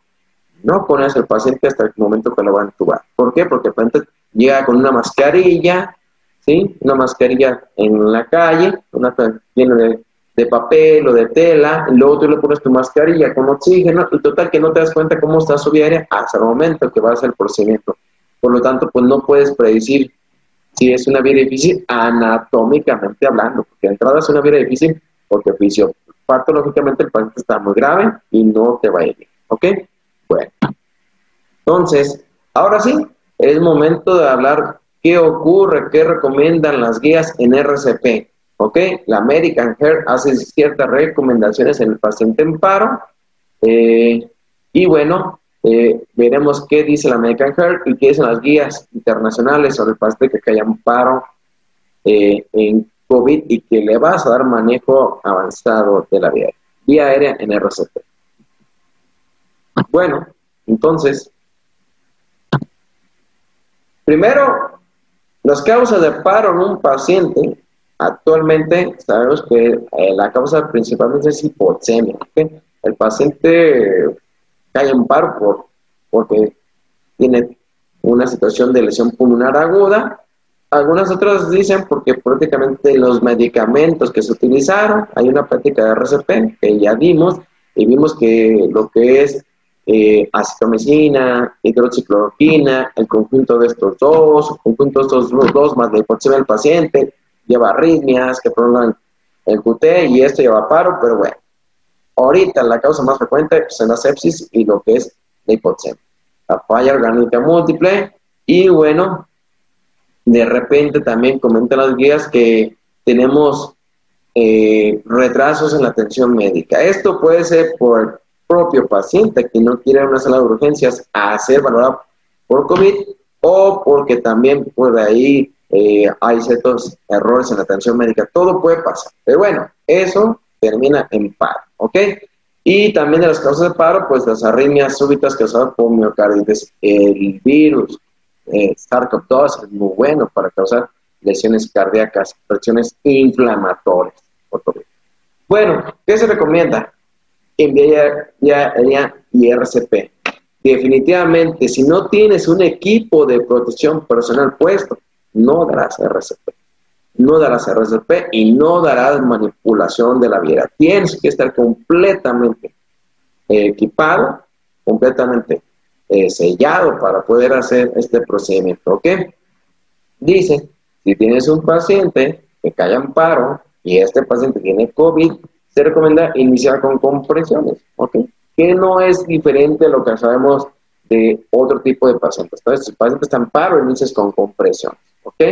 S1: No pones al paciente hasta el momento que lo va a entubar. ¿Por qué? Porque el paciente llega con una mascarilla, ¿sí? Una mascarilla en la calle, una llena de papel o de tela, y luego tú le pones tu mascarilla con oxígeno, y total que no te das cuenta cómo está su vía aérea hasta el momento que va a ser el procedimiento. Por lo tanto, pues no puedes predecir si es una vía difícil anatómicamente hablando, porque de entrada es una vía difícil porque fisiopatológicamente el paciente está muy grave y no te va a ir bien. ¿Ok? Bueno. Entonces, ahora sí, es momento de hablar qué ocurre, qué recomiendan las guías en RCP. ¿Ok? La American Heart hace ciertas recomendaciones en el paciente en paro. Eh, y bueno, eh, veremos qué dice la American Heart y qué dicen las guías internacionales sobre el paciente que cae en paro eh, en COVID y que le vas a dar manejo avanzado de la vía, vía aérea en RCP. Bueno, entonces, primero, las causas de paro en un paciente, actualmente sabemos que eh, la causa principalmente es hipoxemia. El paciente cae en paro por, porque tiene una situación de lesión pulmonar aguda. Algunas otras dicen porque prácticamente los medicamentos que se utilizaron, hay una práctica de RCP que ya vimos y vimos que lo que es eh, acitromicina, hidroxicloroquina, el conjunto de estos dos, el conjunto de estos dos más la hipoxemia del paciente, lleva arritmias que prolongan el QT y esto lleva paro, pero bueno, ahorita la causa más frecuente es la sepsis y lo que es la hipoxemia, la falla orgánica múltiple y bueno, de repente también comentan las guías que tenemos eh, retrasos en la atención médica. Esto puede ser por propio paciente que no quiere una sala de urgencias a ser valorado por COVID o porque también por ahí eh, hay ciertos errores en la atención médica. Todo puede pasar. Pero bueno, eso termina en paro, ¿ok? Y también de las causas de paro, pues las arritmias súbitas causadas por miocarditis. El virus eh, SARS-CoV-2 es muy bueno para causar lesiones cardíacas, presiones inflamatorias. Bueno, ¿qué se recomienda? En vía y RCP. Definitivamente, si no tienes un equipo de protección personal puesto, no darás RCP. No darás RCP y no darás manipulación de la viera. Tienes que estar completamente equipado, completamente eh, sellado para poder hacer este procedimiento. ¿Ok? Dice, si tienes un paciente que cae en paro y este paciente tiene COVID, se recomienda iniciar con compresiones, ¿ok? Que no es diferente a lo que sabemos de otro tipo de pacientes. Entonces, si el paciente está en paro, inicias con compresiones, ¿ok?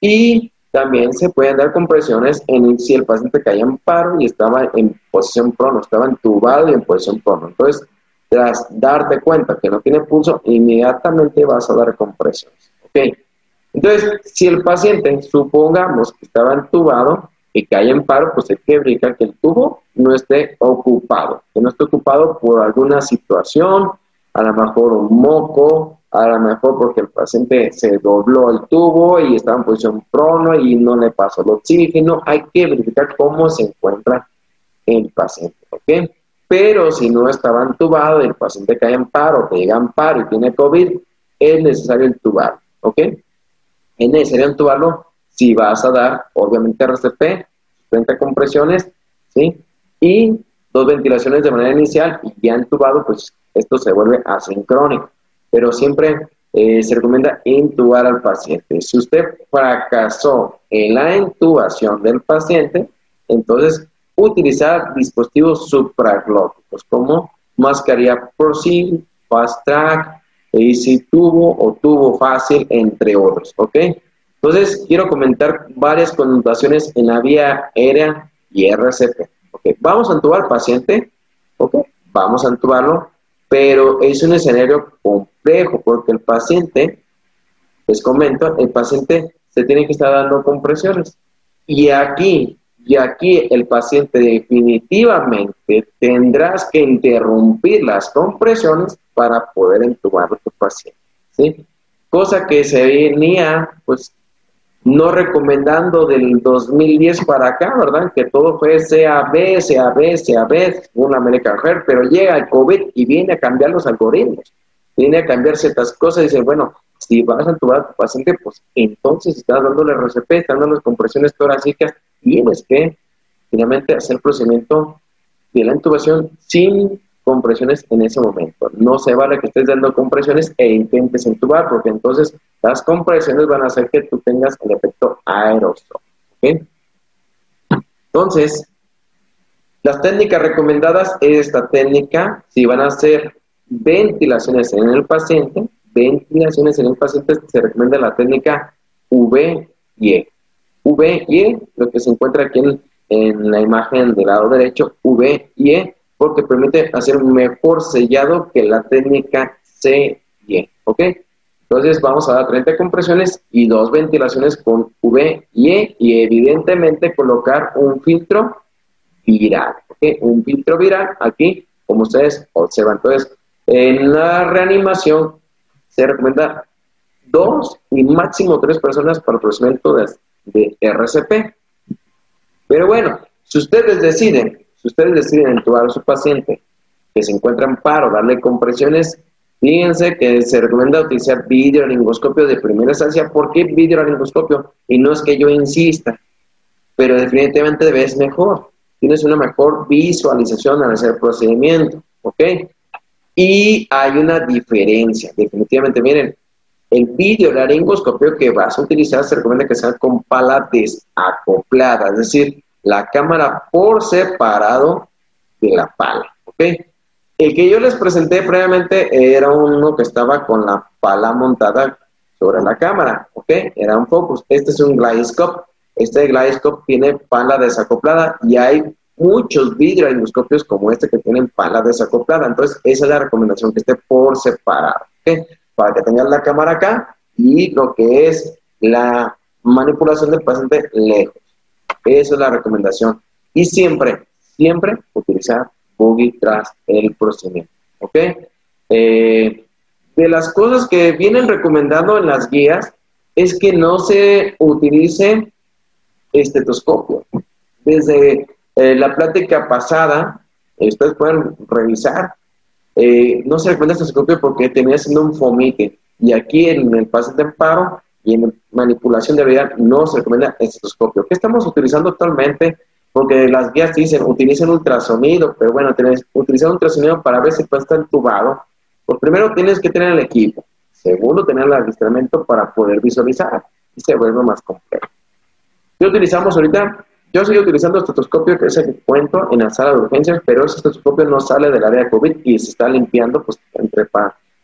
S1: Y también se pueden dar compresiones en si el paciente caía en paro y estaba en posición prono, estaba entubado y en posición prono. Entonces, tras darte cuenta que no tiene pulso, inmediatamente vas a dar compresiones, ¿ok? Entonces, si el paciente, supongamos que estaba entubado, y cae en paro, pues hay que verificar que el tubo no esté ocupado, que no esté ocupado por alguna situación, a lo mejor un moco, a lo mejor porque el paciente se dobló el tubo y estaba en posición prono y no le pasó el oxígeno, hay que verificar cómo se encuentra el paciente, ¿ok? Pero si no estaba entubado y el paciente cae en paro, que llega en paro y tiene COVID, es necesario entubarlo, ¿ok? Es necesario entubarlo si vas a dar, obviamente, RCP, 30 compresiones, ¿sí? Y dos ventilaciones de manera inicial y ya entubado, pues esto se vuelve asincrónico. Pero siempre eh, se recomienda intubar al paciente. Si usted fracasó en la intubación del paciente, entonces utilizar dispositivos supraglóticos como mascarilla ProSeal, Fast Track, Easy Tubo o Tubo Fácil, entre otros, ¿ok? Entonces, quiero comentar varias connotaciones en la vía aérea y RCP. Okay. Vamos a entubar al paciente, okay. vamos a entubarlo, pero es un escenario complejo porque el paciente, les comento, el paciente se tiene que estar dando compresiones. Y aquí, y aquí el paciente definitivamente tendrás que interrumpir las compresiones para poder entubar a tu paciente. ¿sí? Cosa que se venía, pues, no recomendando del 2010 para acá, ¿verdad? Que todo fue CAB, CAB, CAB, según American Heart, pero llega el COVID y viene a cambiar los algoritmos, viene a cambiar ciertas cosas y dice, bueno, si vas a entubar a tu paciente, pues entonces estás dándole RCP, estás dando compresiones torácicas, tienes que finalmente hacer procedimiento de la intubación sin compresiones en ese momento. No se vale que estés dando compresiones e intentes entubar, porque entonces las compresiones van a hacer que tú tengas el efecto aerosol. Entonces, Las técnicas recomendadas es esta técnica, si van a hacer ventilaciones en el paciente, ventilaciones en el paciente, se recomienda la técnica V-IE. V-IE, lo que se encuentra aquí en, en la imagen del lado derecho, V-IE, porque permite hacer un mejor sellado que la técnica C-IE, ¿ok? Entonces vamos a dar 30 compresiones y dos ventilaciones con V-IE y evidentemente colocar un filtro viral, ¿ok? Un filtro viral aquí, como ustedes observan. Entonces, en la reanimación se recomienda dos y máximo tres personas para el procedimiento de RCP. Pero bueno, si ustedes deciden, si ustedes deciden entubar a su paciente que se encuentra en paro, darle compresiones, fíjense que se recomienda utilizar videolaringoscopio de primera instancia. ¿Por qué videolaringoscopio? Y no es que yo insista, pero definitivamente es mejor. Tienes una mejor visualización al hacer el procedimiento, ¿ok? Y hay una diferencia, definitivamente. Miren, el videolaringoscopio que vas a utilizar se recomienda que sea con pala desacoplada, es decir, la cámara por separado de la pala, ¿ok? El que yo les presenté previamente era uno que estaba con la pala montada sobre la cámara, ¿ok? Era un focus. Este es un Glidescope. Este Glidescope tiene pala desacoplada y hay muchos videoendoscopios como este que tienen pala desacoplada. Entonces, esa es la recomendación, que esté por separado, ¿ok? Para que tengan la cámara acá y lo que es la manipulación del paciente lejos. Esa es la recomendación. Y siempre, siempre utilizar boogie tras el procedimiento. ¿Ok? Eh, de las cosas que vienen recomendando en las guías es que no se utilice estetoscopio. Desde eh, la plática pasada, ustedes pueden revisar, eh, no se recomienda estetoscopio porque tenía siendo un fomite. Y aquí en el paciente en paro y en manipulación de realidad no se recomienda estetoscopio. ¿Qué estamos utilizando actualmente? Porque las guías dicen, utilicen ultrasonido, pero bueno, tienes, utilizar ultrasonido para ver si está entubado. Pues primero tienes que tener el equipo. Segundo, tener el adiestramiento para poder visualizar. Y se vuelve más complejo. ¿Qué utilizamos ahorita? Yo estoy utilizando estetoscopio, que es el que cuento en la sala de urgencias, pero ese estetoscopio no sale del área de COVID y se está limpiando pues, entre,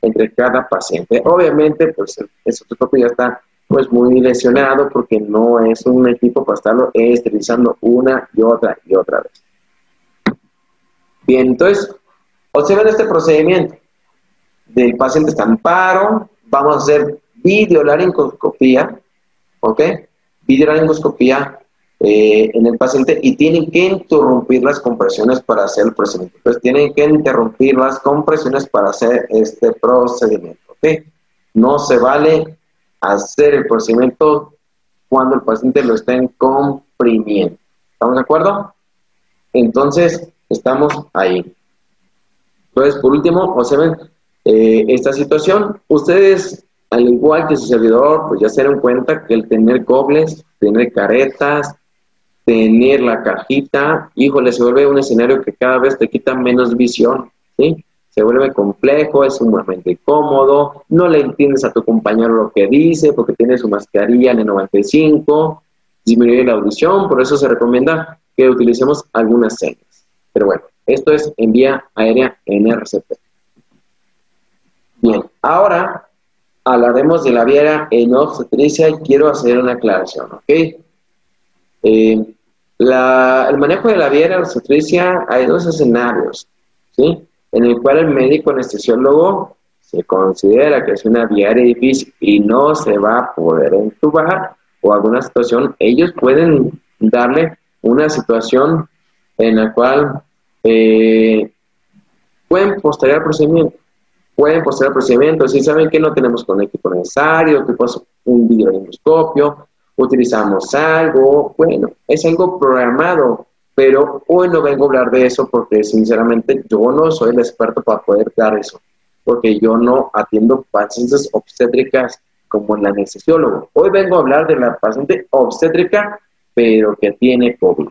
S1: entre cada paciente. Obviamente, pues el estetoscopio ya está pues muy lesionado porque no es un equipo para estarlo esterilizando una y otra y otra vez. Bien, entonces, observen este procedimiento. Del paciente está en paro, vamos a hacer videolaringoscopía, ¿ok? Videolaringoscopía eh, en el paciente y tienen que interrumpir las compresiones para hacer el procedimiento. Entonces, tienen que interrumpir las compresiones para hacer este procedimiento, ¿ok? No se vale hacer el procedimiento cuando el paciente lo estén comprimiendo. ¿Estamos de acuerdo? Entonces, estamos ahí. Entonces, por último, observen eh, esta situación. Ustedes, al igual que su servidor, pues ya se dieron cuenta que el tener gobles, tener caretas, tener la cajita, híjole, se vuelve un escenario que cada vez te quita menos visión, ¿sí? Se vuelve complejo, es sumamente incómodo, no le entiendes a tu compañero lo que dice porque tiene su mascarilla en el 95, disminuye la audición, por eso se recomienda que utilicemos algunas señas. Pero bueno, esto es en vía aérea en RCP. Bien, ahora hablaremos de la vía en obstetricia y quiero hacer una aclaración, ¿ok? Eh, el manejo de la vía en obstetricia hay dos escenarios, ¿sí? En el cual el médico anestesiólogo se considera que es una vía difícil y no se va a poder entubar o alguna situación, ellos pueden darle una situación en la cual eh, pueden postergar el procedimiento. Pueden postergar el procedimiento. Si saben que no tenemos con equipo necesario, que pues un videoendoscopio, utilizamos algo, bueno, es algo programado pero hoy no vengo a hablar de eso porque sinceramente yo no soy el experto para poder dar eso, porque yo no atiendo pacientes obstétricas como el anestesiólogo. Hoy vengo a hablar de la paciente obstétrica, pero que tiene COVID.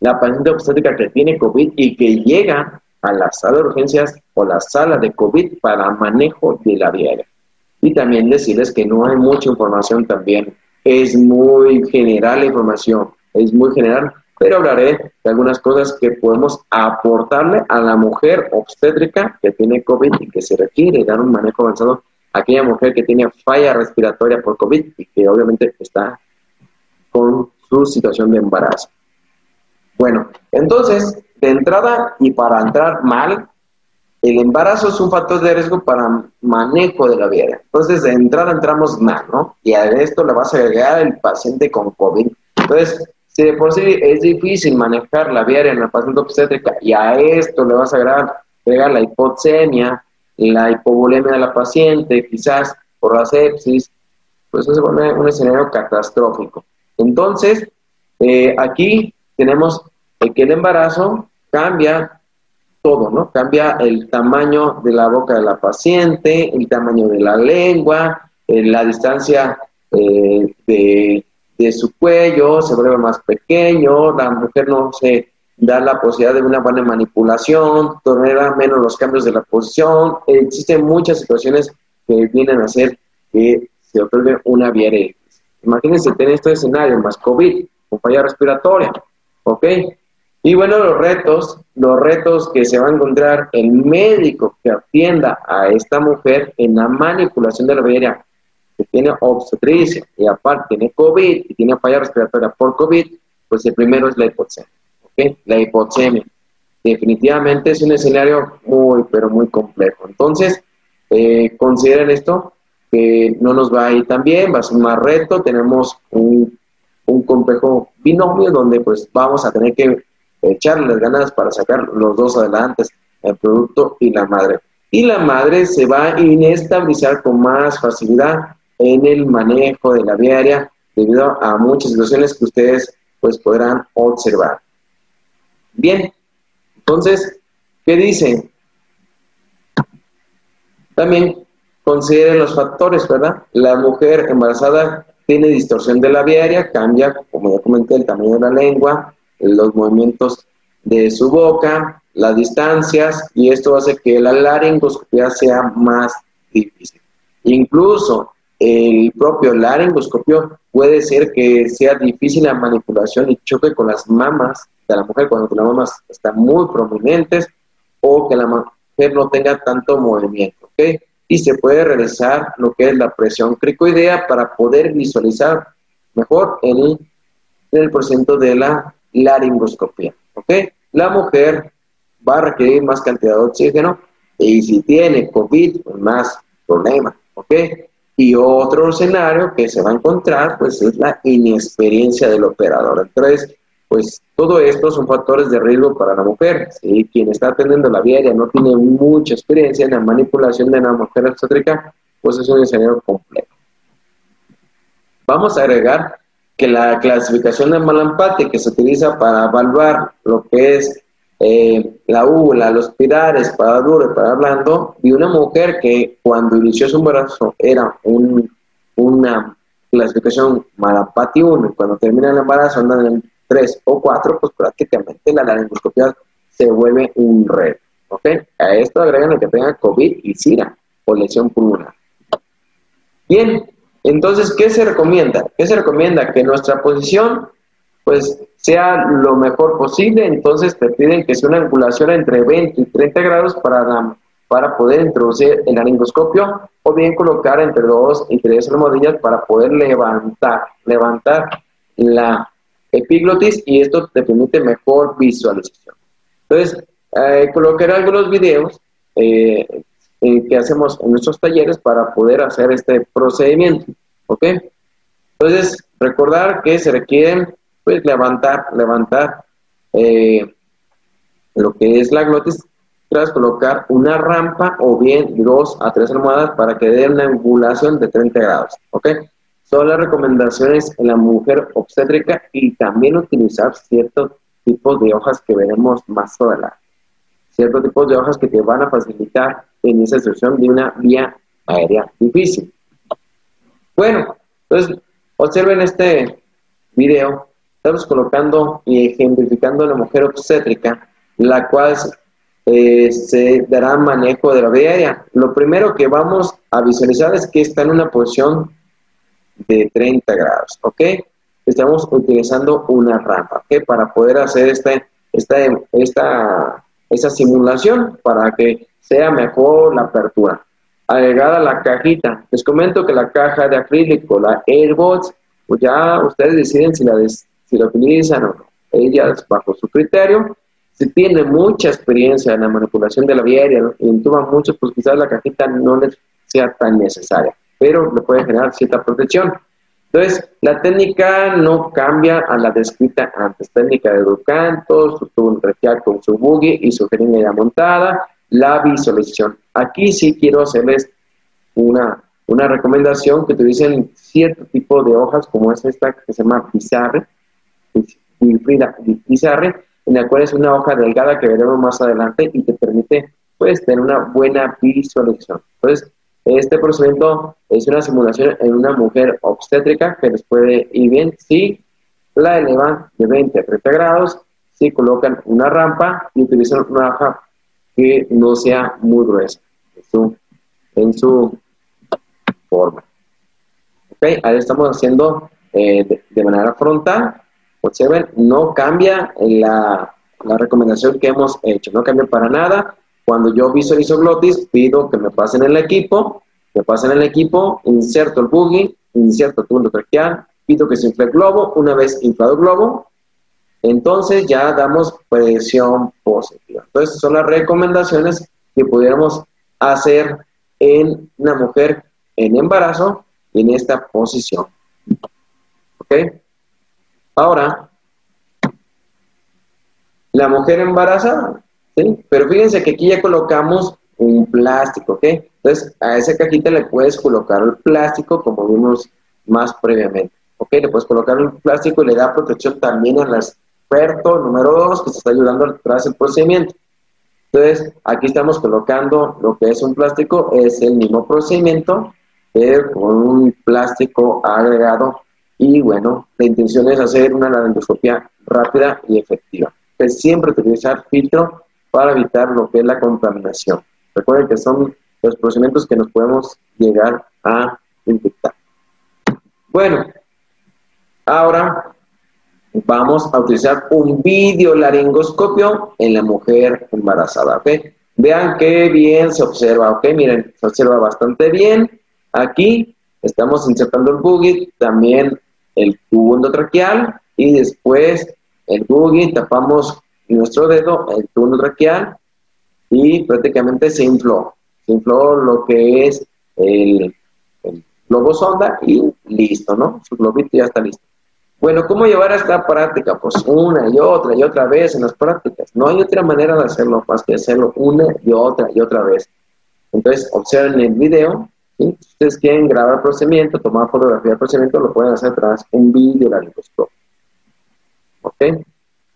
S1: La paciente obstétrica que tiene COVID y que llega a la sala de urgencias o la sala de COVID para manejo de la vía Y también decirles que no hay mucha información también. Es muy general la información, es muy general pero hablaré de algunas cosas que podemos aportarle a la mujer obstétrica que tiene COVID y que se requiere dar un manejo avanzado a aquella mujer que tiene falla respiratoria por COVID y que obviamente está con su situación de embarazo. Bueno, entonces, de entrada y para entrar mal, el embarazo es un factor de riesgo para manejo de la viaria. Entonces, de entrada entramos mal, ¿no? Y a esto le vas a agregar el paciente con COVID. Entonces, si de por sí es difícil manejar la viaria en el paciente obstétrica y a esto le vas a agregar, la hipoxemia, la hipovolemia de la paciente, quizás por la sepsis, pues eso se pone un escenario catastrófico. Entonces, eh, aquí tenemos que el embarazo cambia todo, ¿no? Cambia el tamaño de la boca de la paciente, el tamaño de la lengua, eh, la distancia eh, de, su cuello se vuelve más pequeño, la mujer no se da la posibilidad de una buena manipulación, tolera menos los cambios de la posición, existen muchas situaciones que vienen a hacer que se otorgue una viaria Imagínense tener este escenario más COVID, con falla respiratoria, ¿ok? Y bueno, los retos, los retos que se va a encontrar el médico que atienda a esta mujer en la manipulación de la viaria, que tiene obstetricia y aparte tiene COVID y tiene falla respiratoria por COVID, pues el primero es la hipoxemia. ¿ok? La hipoxemia. Definitivamente es un escenario muy, pero muy complejo. Entonces, eh, consideren esto, que no nos va a ir tan bien, va a ser más reto, tenemos un, un complejo binomio donde pues vamos a tener que echarle las ganas para sacar los dos adelante, el producto y la madre. Y la madre se va a inestabilizar con más facilidad en el manejo de la viaria debido a muchas situaciones que ustedes pues podrán observar. Bien, entonces, ¿qué dicen? También consideren los factores, ¿verdad? La mujer embarazada tiene distorsión de la viaria, cambia, como ya comenté, el tamaño de la lengua, los movimientos de su boca, las distancias, y esto hace que la laringoscopia sea más difícil. Incluso el propio laringoscopio puede ser que sea difícil la manipulación y choque con las mamas de la mujer cuando las mamas están muy prominentes o que la mujer no tenga tanto movimiento. ¿okay? Y se puede realizar lo que es la presión cricoidea para poder visualizar mejor el, el porcentaje de la laringoscopia. ¿Ok? La mujer va a requerir más cantidad de oxígeno y si tiene COVID, pues más problema. ¿Ok? Y otro escenario que se va a encontrar, pues es la inexperiencia del operador. Entonces, pues todo esto son factores de riesgo para la mujer. Si quien está atendiendo la viaria no tiene mucha experiencia en la manipulación de la mujer obstétrica, pues es un escenario complejo. Vamos a agregar que la clasificación de Malampate que se utiliza para evaluar lo que es eh, la úvula, los pilares para duro para blando, y una mujer que cuando inició su embarazo era una clasificación Malampati 1 y cuando termina el embarazo andan en 3 o 4, pues prácticamente la laringoscopia se vuelve un red. ¿ok? A esto agregan el que tenga COVID y SIRA o lesión pulmonar. Bien, entonces, ¿qué se recomienda? ¿Qué se recomienda? Que nuestra posición pues sea lo mejor posible, entonces te piden que sea una angulación entre 20 y 30 grados para, para poder introducir el laringoscopio o bien colocar entre 2 y 3 almohadillas para poder levantar, levantar la epiglotis y esto te permite mejor visualización. Entonces, eh, colocaré algunos videos eh, eh, que hacemos en nuestros talleres para poder hacer este procedimiento. ¿Ok? Entonces, recordar que se requieren, pues, levantar, levantar eh, lo que es la glotis tras colocar una rampa o bien dos a tres almohadas para que dé una angulación de 30 grados. ¿Ok? Son las recomendaciones en la mujer obstétrica y también utilizar ciertos tipos de hojas que veremos más adelante. Ciertos tipos de hojas que te van a facilitar en esa situación de una vía aérea difícil. Bueno, entonces observen este video. Estamos colocando y ejemplificando a la mujer obstétrica, la cual eh, se dará manejo de la aérea. Lo primero que vamos a visualizar es que está en una posición de 30 grados, ¿ok? estamos utilizando una rampa, Para poder hacer este, esta, esta, esta simulación para que sea mejor la apertura. Agregada la cajita. Les comento que la caja de acrílico, la AirBots, pues ya ustedes deciden si la, si la utilizan o no. Ellas bajo su criterio. Si tiene mucha experiencia en la manipulación de la vía aérea y intuban mucho, pues quizás la cajita no les sea tan necesaria, pero le puede generar cierta protección. Entonces, la técnica no cambia a la descrita antes. Técnica de Ducanto, su tubo con su buggy y su jeringa ya montada, la visualización. Aquí sí quiero hacerles una, una recomendación que utilicen cierto tipo de hojas como es esta que se llama pizarre, pizarre, en la cual es una hoja delgada que veremos más adelante y te permite pues tener una buena visualización. Entonces, este procedimiento es una simulación en una mujer obstétrica que les puede ir bien si la elevan de 20 a 30 grados, si colocan una rampa y utilizan una hoja que no sea muy gruesa en su, forma. Okay, ahí estamos haciendo eh, de, manera frontal. Observen, no cambia la, recomendación que hemos hecho, no cambia para nada cuando yo visualizo glotis, pido que me pasen el equipo, me pasen el equipo, inserto el buggy, inserto el tubo traqueal, pido que se infle el globo, una vez inflado el globo, entonces ya damos presión positiva. Entonces son las recomendaciones que pudiéramos hacer en una mujer en embarazo en esta posición. ¿Ok? Ahora, la mujer embarazada pero fíjense que aquí ya colocamos un plástico, ¿ok? Entonces, a esa cajita le puedes colocar el plástico como vimos más previamente, ¿ok? Le puedes colocar el plástico y le da protección también al experto número 2 que se está ayudando tras el procedimiento. Entonces, aquí estamos colocando lo que es un plástico, es el mismo procedimiento, pero con un plástico agregado. Y bueno, la intención es hacer una laringoscopia rápida y efectiva. Siempre utilizar filtro para evitar lo que es la contaminación. Recuerden que son los procedimientos que nos podemos llegar a infectar. Bueno, ahora vamos a utilizar un videolaringoscopio en la mujer embarazada. Vean qué bien se observa, ¿ok? Miren, se observa bastante bien. Aquí estamos insertando el buggy, también el tubo endotraqueal y después el buggy tapamos nuestro dedo, el túnel traqueal, y prácticamente se infló. Se infló lo que es el, globo sonda y listo, ¿no? Su globito ya está listo. Bueno, ¿cómo llevar esta práctica? Pues una y otra y otra vez en las prácticas. No hay otra manera de hacerlo más que hacerlo una y otra y otra vez. Entonces, observen el video. Si ustedes quieren grabar procedimiento, tomar fotografía del procedimiento, lo pueden hacer tras un vídeo de la ¿Ok?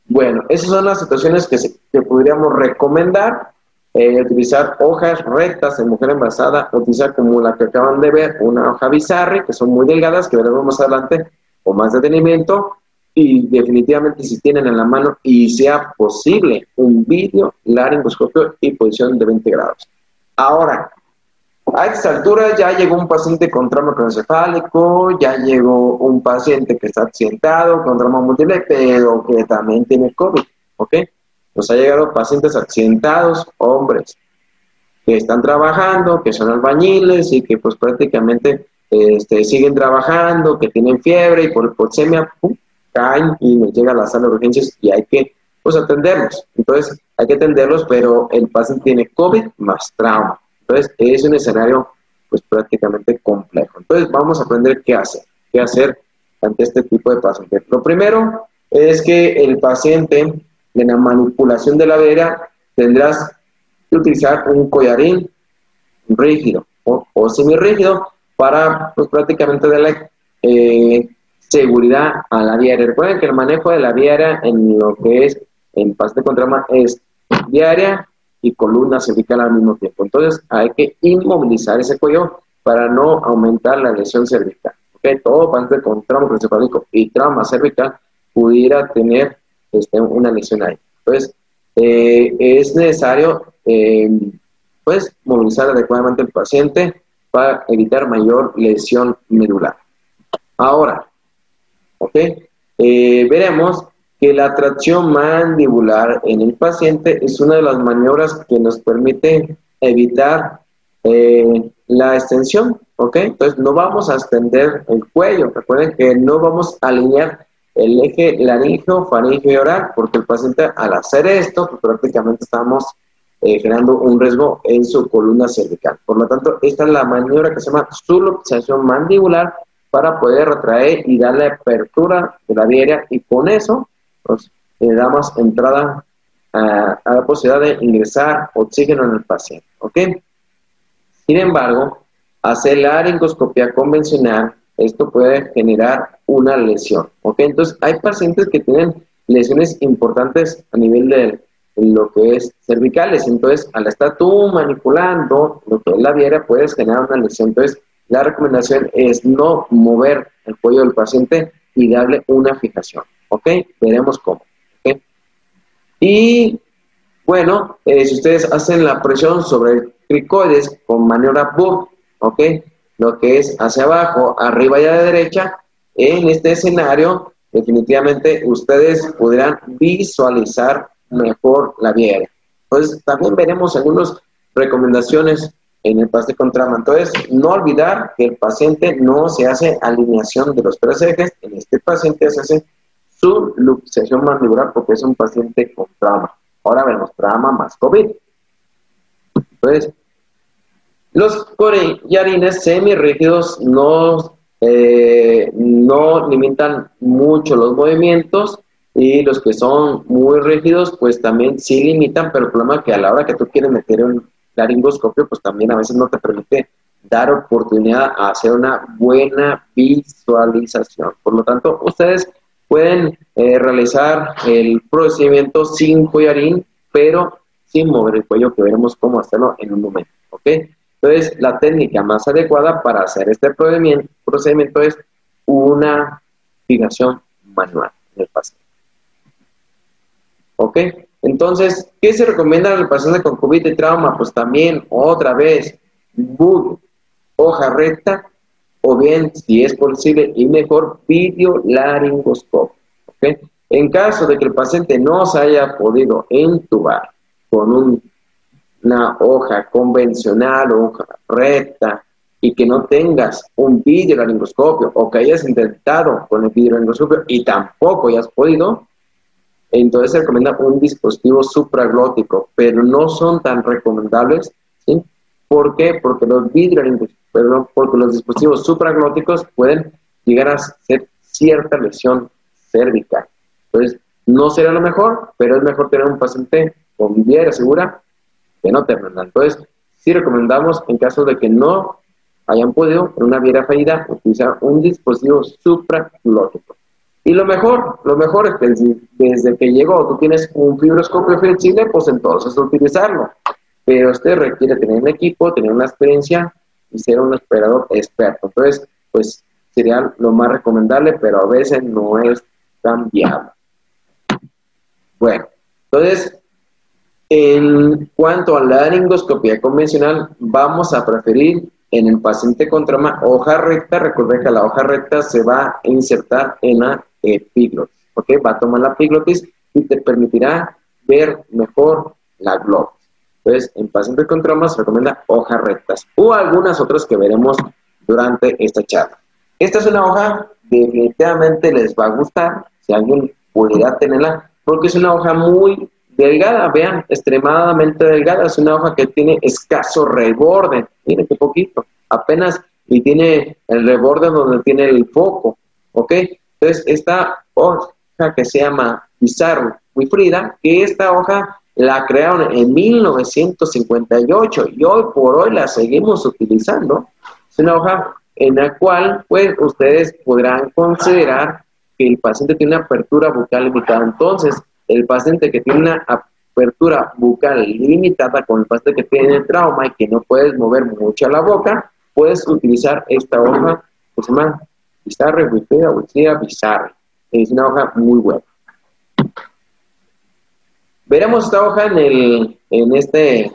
S1: Bueno, esas son las situaciones que, que podríamos recomendar. Eh, utilizar hojas rectas en mujer embarazada, utilizar como la que acaban de ver, una hoja bizarre, que son muy delgadas, que veremos más adelante, o más detenimiento, y definitivamente si tienen en la mano y sea posible un vídeo, laringoscopio y posición de 20 grados. Ahora, a esta altura ya llegó un paciente con trauma cronocefálico, ya llegó un paciente que está accidentado con trauma múltiple, pero que también tiene COVID, ¿ok? Nos ha llegado pacientes accidentados, hombres, que están trabajando, que son albañiles y que pues prácticamente este, siguen trabajando, que tienen fiebre y por hipoxemia caen y nos llega a la sala de urgencias y hay que pues atenderlos. Entonces hay que atenderlos, pero el paciente tiene COVID más trauma. Entonces, es un escenario pues prácticamente complejo. Entonces, vamos a aprender qué hacer, qué hacer ante este tipo de pacientes. Lo primero es que el paciente en la manipulación de la vera tendrás que utilizar un collarín rígido o, o semirrígido para pues, prácticamente darle eh, seguridad a la diaria. Recuerden que el manejo de la diaria en lo que es en paciente contra es diaria y columna cervical al mismo tiempo. Entonces hay que inmovilizar ese cuello para no aumentar la lesión cervical. ¿okay? Todo paciente con trauma craneoencefálico y trauma cervical pudiera tener este, una lesión ahí. Entonces eh, es necesario eh, pues movilizar adecuadamente al paciente para evitar mayor lesión medular. Ahora, ¿ok? Eh, veremos que la tracción mandibular en el paciente es una de las maniobras que nos permite evitar eh, la extensión, ¿ok? Entonces no vamos a extender el cuello, recuerden que no vamos a alinear el eje laringeo, faringeo y oral, porque el paciente al hacer esto, pues prácticamente estamos eh, generando un riesgo en su columna cervical. Por lo tanto, esta es la maniobra que se llama subluxación mandibular para poder retraer y darle apertura de la vía y con eso le damos entrada a, la posibilidad de ingresar oxígeno en el paciente. ¿ok? Sin embargo, hacer la laringoscopia convencional, esto puede generar una lesión. ¿ok? Entonces, hay pacientes que tienen lesiones importantes a nivel de lo que es cervicales. Entonces, al estar tú manipulando lo que es la viera, puedes generar una lesión. Entonces, la recomendación es no mover el cuello del paciente y darle una fijación. ¿Ok? Veremos cómo. Y bueno, eh, si ustedes hacen la presión sobre el cricoides con maniobra BUG, ¿ok? Lo que es hacia abajo, arriba y a la derecha, en este escenario, definitivamente ustedes podrán visualizar mejor la vía Entonces, también veremos algunas recomendaciones en el paciente con trauma. Entonces, no olvidar que el paciente no se hace alineación de los tres ejes. En este paciente se hace su luxación mandibular porque es un paciente con trauma. Ahora vemos trauma más COVID. Entonces, los corellarines semirrígidos no, eh, no limitan mucho los movimientos y los que son muy rígidos pues también sí limitan, pero el problema es que a la hora que tú quieres meter un laringoscopio pues también a veces no te permite dar oportunidad a hacer una buena visualización. Por lo tanto, ustedes pueden eh, realizar el procedimiento sin collarín, pero sin mover el cuello, que veremos cómo hacerlo en un momento. ¿ok? Entonces, la técnica más adecuada para hacer este procedimiento, procedimiento es una fijación manual del paciente. ¿Ok? Entonces, ¿qué se recomienda al paciente con COVID y trauma? Pues también, otra vez, bug, hoja recta, o bien, si es posible y mejor, videolaringoscopio. ¿ok? En caso de que el paciente no se haya podido entubar con una hoja convencional o hoja recta y que no tengas un videolaringoscopio o que hayas intentado con el videolaringoscopio y tampoco hayas podido, entonces se recomienda un dispositivo supraglótico, pero no son tan recomendables. ¿Por qué? Porque los perdón, porque los dispositivos supraglóticos pueden llegar a hacer cierta lesión cervical. Entonces, no será lo mejor, pero es mejor tener un paciente con viviera segura que no terminal. Entonces, sí recomendamos, en caso de que no hayan podido, en una viera fallida, utilizar un dispositivo supraglótico. Y lo mejor, lo mejor es que desde que llegó tú tienes un fibroscopio flexible, pues entonces utilizarlo. Pero este requiere tener un equipo, tener una experiencia y ser un operador experto. Entonces, pues sería lo más recomendable, pero a veces no es tan viable. Bueno, entonces, en cuanto a la laringoscopia convencional, vamos a preferir en el paciente con trauma hoja recta. Recuerden que la hoja recta se va a insertar en la epiglotis. ¿Ok? Va a tomar la epiglotis y te permitirá ver mejor la glotis. Entonces, en pacientes con traumas se recomienda hojas rectas o algunas otras que veremos durante esta charla. Esta es una hoja definitivamente les va a gustar si alguien pudiera tenerla porque es una hoja muy delgada, vean, extremadamente delgada, es una hoja que tiene escaso reborde, miren qué poquito, apenas y tiene el reborde donde tiene el foco, ¿ok? Entonces, esta hoja que se llama Pizarro Wifrida, que esta hoja la crearon en 1958 y hoy por hoy la seguimos utilizando. Es una hoja en la cual pues ustedes podrán considerar que el paciente tiene una apertura bucal limitada. Entonces, el paciente que tiene una apertura bucal limitada con el paciente que tiene trauma y que no puedes mover mucho la boca, puedes utilizar esta hoja que se llama Bizarre, Wikipeda, Wikipeda, Bizarre. Es una hoja muy buena. Veremos esta hoja en, el, en este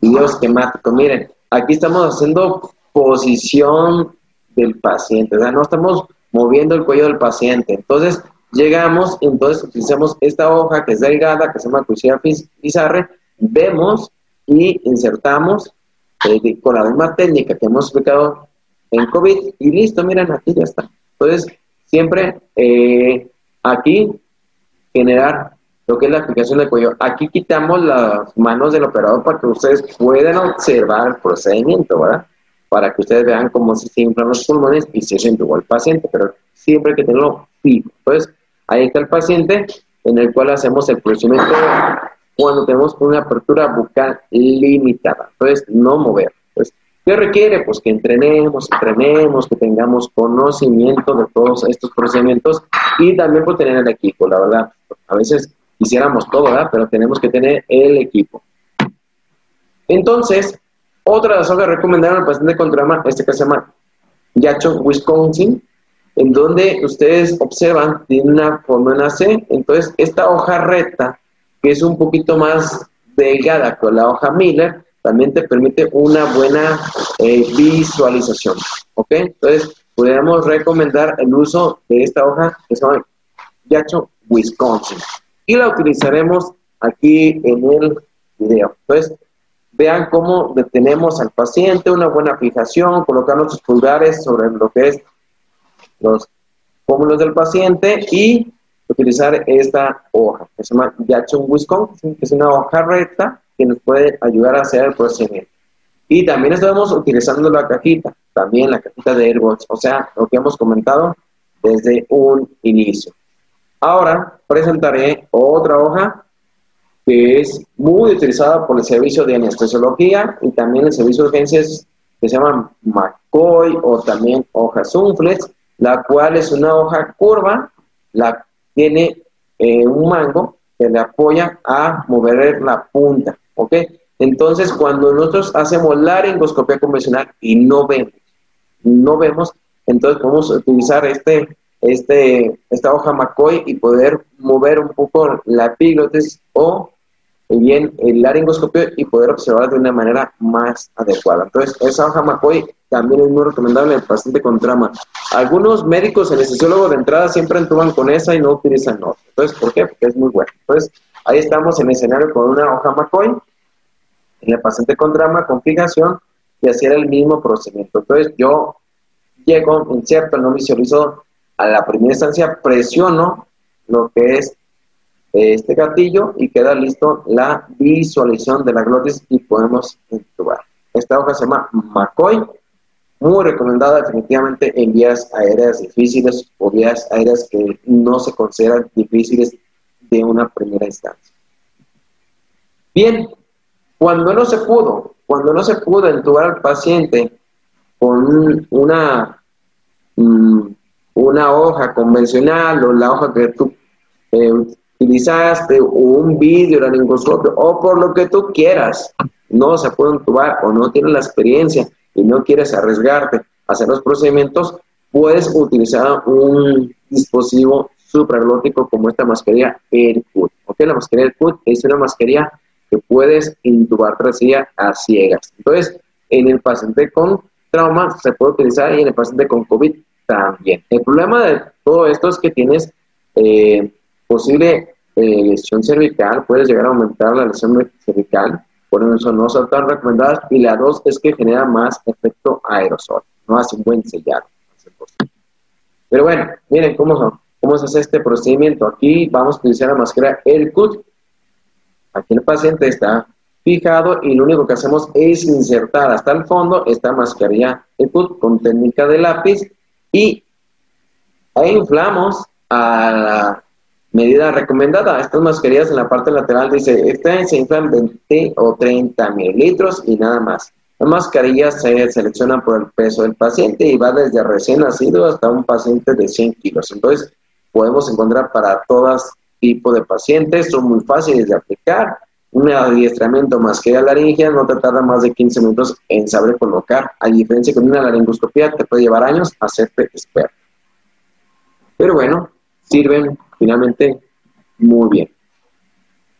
S1: video esquemático. Miren, aquí estamos haciendo posición del paciente. O sea, no estamos moviendo el cuello del paciente. Entonces, llegamos, entonces utilizamos esta hoja que es delgada, que se llama Cuchilla Pizarre, vemos y insertamos eh, con la misma técnica que hemos explicado en COVID y listo, miren, aquí ya está. Entonces, siempre eh, aquí generar lo que es la aplicación del cuello. Aquí quitamos las manos del operador para que ustedes puedan observar el procedimiento, ¿verdad? Para que ustedes vean cómo se inflan los pulmones y se igual el paciente, pero siempre hay que tenerlo fijo. Entonces, ahí está el paciente en el cual hacemos el procedimiento cuando tenemos una apertura bucal limitada. Entonces, no mover. ¿Qué requiere? Pues que entrenemos, entrenemos, que tengamos conocimiento de todos estos procedimientos y también por tener el equipo, la verdad. A veces quisiéramos todo, ¿verdad? Pero tenemos que tener el equipo. Entonces, otra de las hojas recomendaron al paciente con trauma, este que se llama Yacho, Wisconsin, en donde ustedes observan, tiene una en C. Entonces, esta hoja recta, que es un poquito más delgada que la hoja Miller, también te permite una buena eh, visualización. ¿Ok? Entonces, podríamos recomendar el uso de esta hoja que se llama Yacho, Wisconsin y la utilizaremos aquí en el video. Entonces, vean cómo detenemos al paciente, una buena fijación, colocar nuestros pulgares sobre lo que es los pómulos del paciente y utilizar esta hoja que se llama Jackson Wisconsin, que es una hoja recta que nos puede ayudar a hacer el procedimiento. Y también estamos utilizando la cajita, también la cajita de AirBots, o sea, lo que hemos comentado desde un inicio. Ahora presentaré otra hoja que es muy utilizada por el servicio de anestesiología y también el servicio de urgencias que se llama McCoy o también hoja Sunflex, la cual es una hoja curva, la tiene eh, un mango que le apoya a mover la punta, ¿ok? Entonces, cuando nosotros hacemos la laringoscopia convencional y no vemos, no vemos, entonces podemos utilizar este este, esta hoja McCoy y poder mover un poco la epiglotis o bien el laringoscopio y poder observar de una manera más adecuada. Entonces, esa hoja McCoy también es muy recomendable en el paciente con trauma. Algunos médicos anestesiólogos de entrada siempre entuban con esa y no utilizan otra. Entonces, ¿por qué? Porque es muy bueno. Entonces, ahí estamos en el escenario con una hoja McCoy en el paciente con trauma, con fijación y hacer el mismo procedimiento. Entonces, yo llego, incierto, no visualizo a la primera instancia presiono lo que es este gatillo y queda listo la visualización de la glotis y podemos intubar. Esta hoja se llama McCoy, muy recomendada definitivamente en vías aéreas difíciles o vías aéreas que no se consideran difíciles de una primera instancia. Bien, cuando no se pudo, cuando no se pudo intubar al paciente con una mm, una hoja convencional o la hoja que tú eh, utilizaste o un vídeo, laringoscopio o por lo que tú quieras, no se puede entubar o no tienes la experiencia y no quieres arriesgarte a hacer los procedimientos, puedes utilizar un dispositivo supraglótico como esta mascarilla AirCut. ¿Ok? La mascarilla AirCut es una mascarilla que puedes intubar tras ella a ciegas. Entonces, en el paciente con trauma se puede utilizar y en el paciente con COVID también. El problema de todo esto es que tienes eh, posible eh, lesión cervical, puedes llegar a aumentar la lesión cervical, por eso no son tan recomendadas. Y la dos es que genera más efecto aerosol, no hace un buen sellado. Pero bueno, miren cómo, cómo se hace este procedimiento. Aquí vamos a utilizar la máscara el CUT. Aquí el paciente está fijado y lo único que hacemos es insertar hasta el fondo esta mascarilla el CUT con técnica de lápiz y ahí inflamos a la medida recomendada. Estas mascarillas en la parte lateral dice, esta se inflan 20 o 30 mililitros y nada más. Las mascarillas se seleccionan por el peso del paciente y va desde recién nacido hasta un paciente de 100 kilos. Entonces, podemos encontrar para todas tipo de pacientes, son muy fáciles de aplicar un adiestramiento mascarilla laringea no te tarda más de 15 minutos en saber colocar, a diferencia que una laringoscopía te puede llevar años a hacerte experto. Pero bueno, sirven finalmente muy bien.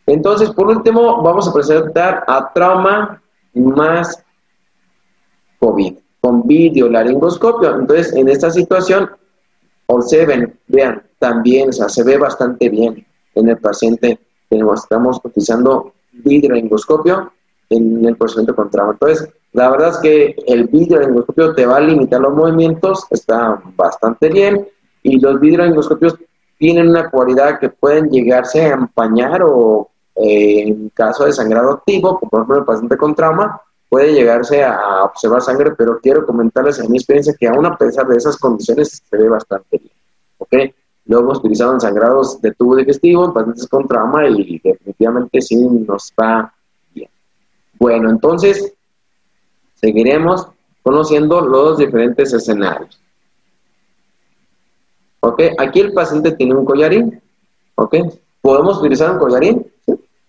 S1: Entonces, por último, vamos a presentar a trauma más COVID, con video laringoscopio. Entonces, en esta situación, observen, vean, también, se ve bastante bien en el paciente. Tenemos, estamos utilizando videoendoscopio en el procedimiento con trauma. Entonces, la verdad es que el videoendoscopio te va a limitar los movimientos, está bastante bien, y los videoendoscopios tienen una cualidad que pueden llegarse a empañar o eh, en caso de sangrado activo, como por ejemplo el paciente con trauma, puede llegarse a observar sangre, pero quiero comentarles en mi experiencia que aún a pesar de esas condiciones se ve bastante bien. ¿Ok? Utilizado en sangrados de tubo digestivo, en pacientes con trauma y definitivamente sí nos va bien. Bueno, entonces seguiremos conociendo los diferentes escenarios. ¿Ok? Aquí el paciente tiene un collarín. ¿Ok? ¿Podemos utilizar un collarín?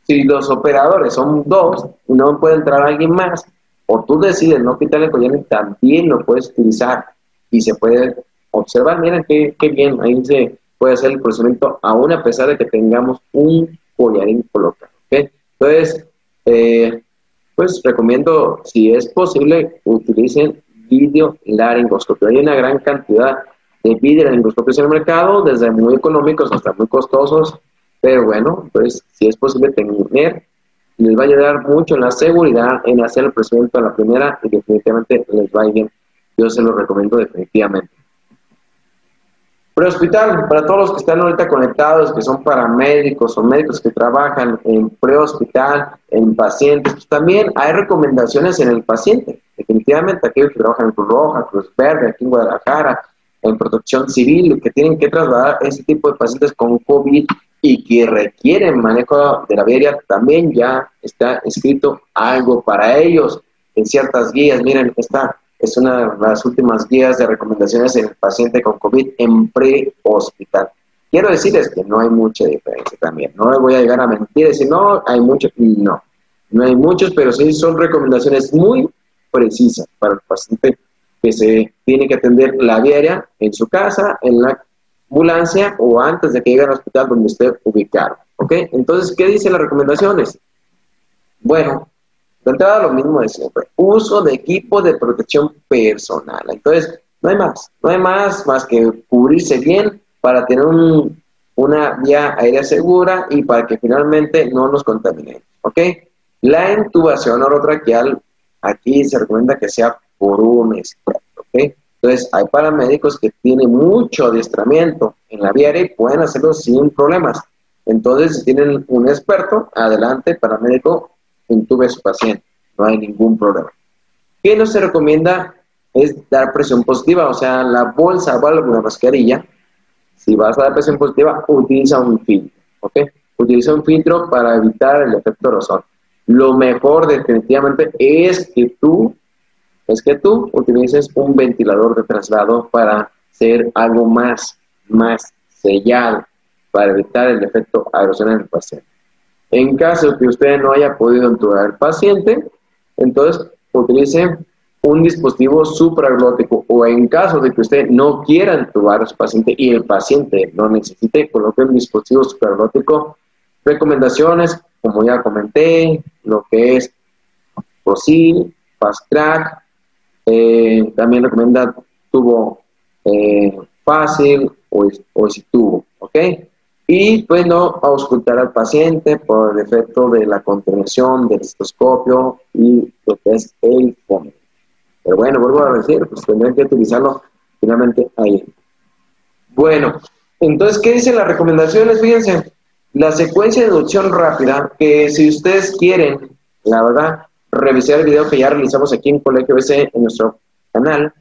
S1: Si los operadores son dos y no puede entrar alguien más, o tú decides no quitarle el collarín, también lo puedes utilizar y se puede observar. Miren qué, qué bien, ahí se puede hacer el procedimiento aún a pesar de que tengamos un collarín colocado. ¿ok? Entonces, eh, pues recomiendo, si es posible, utilicen video laringoscopio. Hay una gran cantidad de video laringoscopios en el mercado, desde muy económicos hasta muy costosos, pero bueno, pues si es posible tener, les va a ayudar mucho en la seguridad en hacer el procedimiento a la primera y definitivamente les va a ir bien. Yo se lo recomiendo definitivamente. Prehospital, para todos los que están ahorita conectados, que son paramédicos o médicos que trabajan en prehospital, en pacientes, pues también hay recomendaciones en el paciente. Definitivamente aquellos que trabajan en Cruz Roja, Cruz Verde, aquí en Guadalajara, en protección civil, que tienen que trasladar ese tipo de pacientes con COVID y que requieren manejo de la viaria, también ya está escrito algo para ellos en ciertas guías. Miren, esta es una de las últimas guías de recomendaciones en el paciente con COVID en pre-hospital. Quiero decirles que no hay mucha diferencia también. No voy a llegar a mentir, decir, no, hay muchos. No, no hay muchos, pero sí son recomendaciones muy precisas para el paciente que se tiene que atender la diaria en su casa, en la ambulancia o antes de que llegue al hospital donde esté ubicado. ¿Ok? Entonces, ¿qué dicen las recomendaciones? Bueno, de lo mismo de siempre. Uso de equipo de protección personal. Entonces, no hay más. No hay más más que cubrirse bien para tener una vía aérea segura y para que finalmente no nos contaminemos. ¿Ok? La intubación orotraqueal, aquí se recomienda que sea por un experto. ¿Ok? Entonces, hay paramédicos que tienen mucho adiestramiento en la vía y pueden hacerlo sin problemas. Entonces, si tienen un experto, adelante, paramédico, intube a su paciente. No hay ningún problema. ¿Qué no se recomienda? Es dar presión positiva, o sea, la bolsa o alguna mascarilla. Si vas a dar presión positiva, utiliza un filtro, ¿ok? Utiliza un filtro para evitar el efecto aerosol. Lo mejor definitivamente es que tú es que tú utilices un ventilador de traslado para hacer algo más, más sellado, para evitar el efecto aerosol en el paciente. En caso de que usted no haya podido entubar al paciente, entonces utilice un dispositivo supraglótico o en caso de que usted no quiera entubar a su paciente y el paciente no necesite, coloque un dispositivo supraglótico. Recomendaciones, como ya comenté, lo que es POSIL, Fast Track, eh, también recomienda tubo eh, fácil o, o si tubo, ¿ok? Y pues no auscultar al paciente por el efecto de la contención del estetoscopio y lo que es el fondo. Pero bueno, vuelvo a decir, pues tendrán que utilizarlo finalmente ahí. Bueno, entonces, ¿qué dicen las recomendaciones? Fíjense, la secuencia de inducción rápida, que si ustedes quieren, la verdad, revisar el video que ya realizamos aquí en Colegio BC en nuestro canal.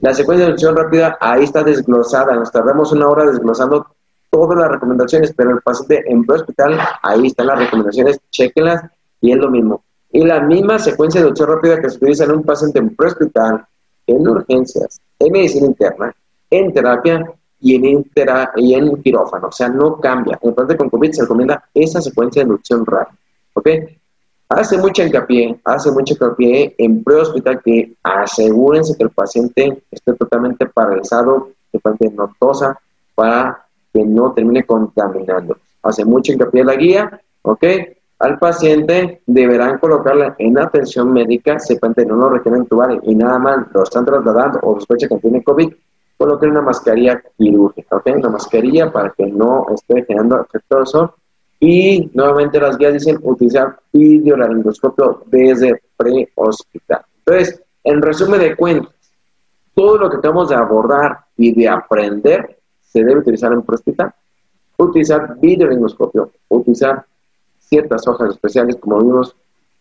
S1: La secuencia de inducción rápida ahí está desglosada. Nos tardamos una hora desglosando todas las recomendaciones, pero el paciente en hospital, ahí están las recomendaciones, chequenlas y es lo mismo. Y la misma secuencia de inducción rápida que se utiliza en un paciente en hospital, en urgencias, en medicina interna, en terapia y en, quirófano. O sea, no cambia. En el paciente con COVID se recomienda esa secuencia de inducción rápida. ¿Ok? hace mucha hincapié, hace mucho hincapié en pre-hospital que asegúrense que el paciente esté totalmente paralizado, que el paciente no tosa, para que no termine contaminando. Hace mucho hincapié en la guía, ¿ok? Al paciente deberán colocarle en atención médica, el paciente no lo requiere entubar y nada más lo están trasladando o sospecha que tiene COVID, coloquen una mascarilla quirúrgica, ¿ok? Una mascarilla para que no esté generando efecto. Y nuevamente las guías dicen utilizar videolaringoscopio desde pre-hospital. Entonces, en resumen de cuentas, todo lo que tenemos de abordar y de aprender se debe utilizar en pre-hospital. Utilizar videolaringoscopio, utilizar ciertas hojas especiales como vimos,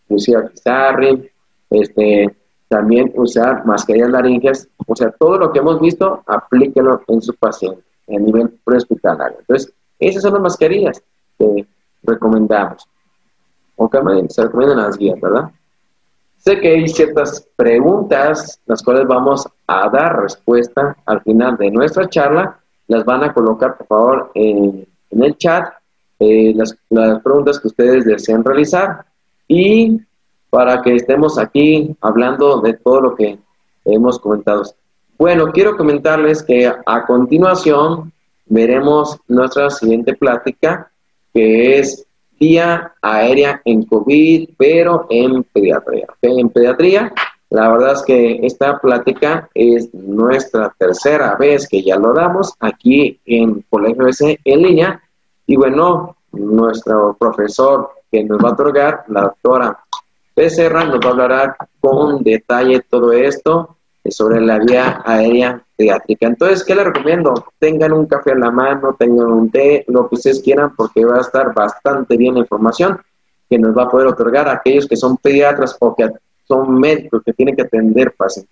S1: Lucía Pizarri, este, también usar mascarillas laringeas, o sea, todo lo que hemos visto, aplíquelo en su paciente a nivel prehospitalario. Entonces, esas son las mascarillas que recomendamos. O que se recomiendan las guías, ¿verdad? Sé que hay ciertas preguntas, las cuales vamos a dar respuesta al final de nuestra charla. Las van a colocar, por favor, en, el chat, eh, las, las preguntas que ustedes desean realizar. Y para que estemos aquí hablando de todo lo que hemos comentado. Bueno, quiero comentarles que a continuación veremos nuestra siguiente plática, que es vía aérea en COVID, pero en pediatría. En pediatría, la verdad es que esta plática es nuestra tercera vez que ya lo damos aquí en Colegio S en línea. Y bueno, nuestro profesor que nos va a otorgar, la doctora Becerra nos va a hablar con detalle todo esto sobre la vía aérea pediátrica. Entonces, ¿qué le recomiendo? Tengan un café a la mano, tengan un té, lo que ustedes quieran, porque va a estar bastante bien la información que nos va a poder otorgar a aquellos que son pediatras o que son médicos que tienen que atender pacientes.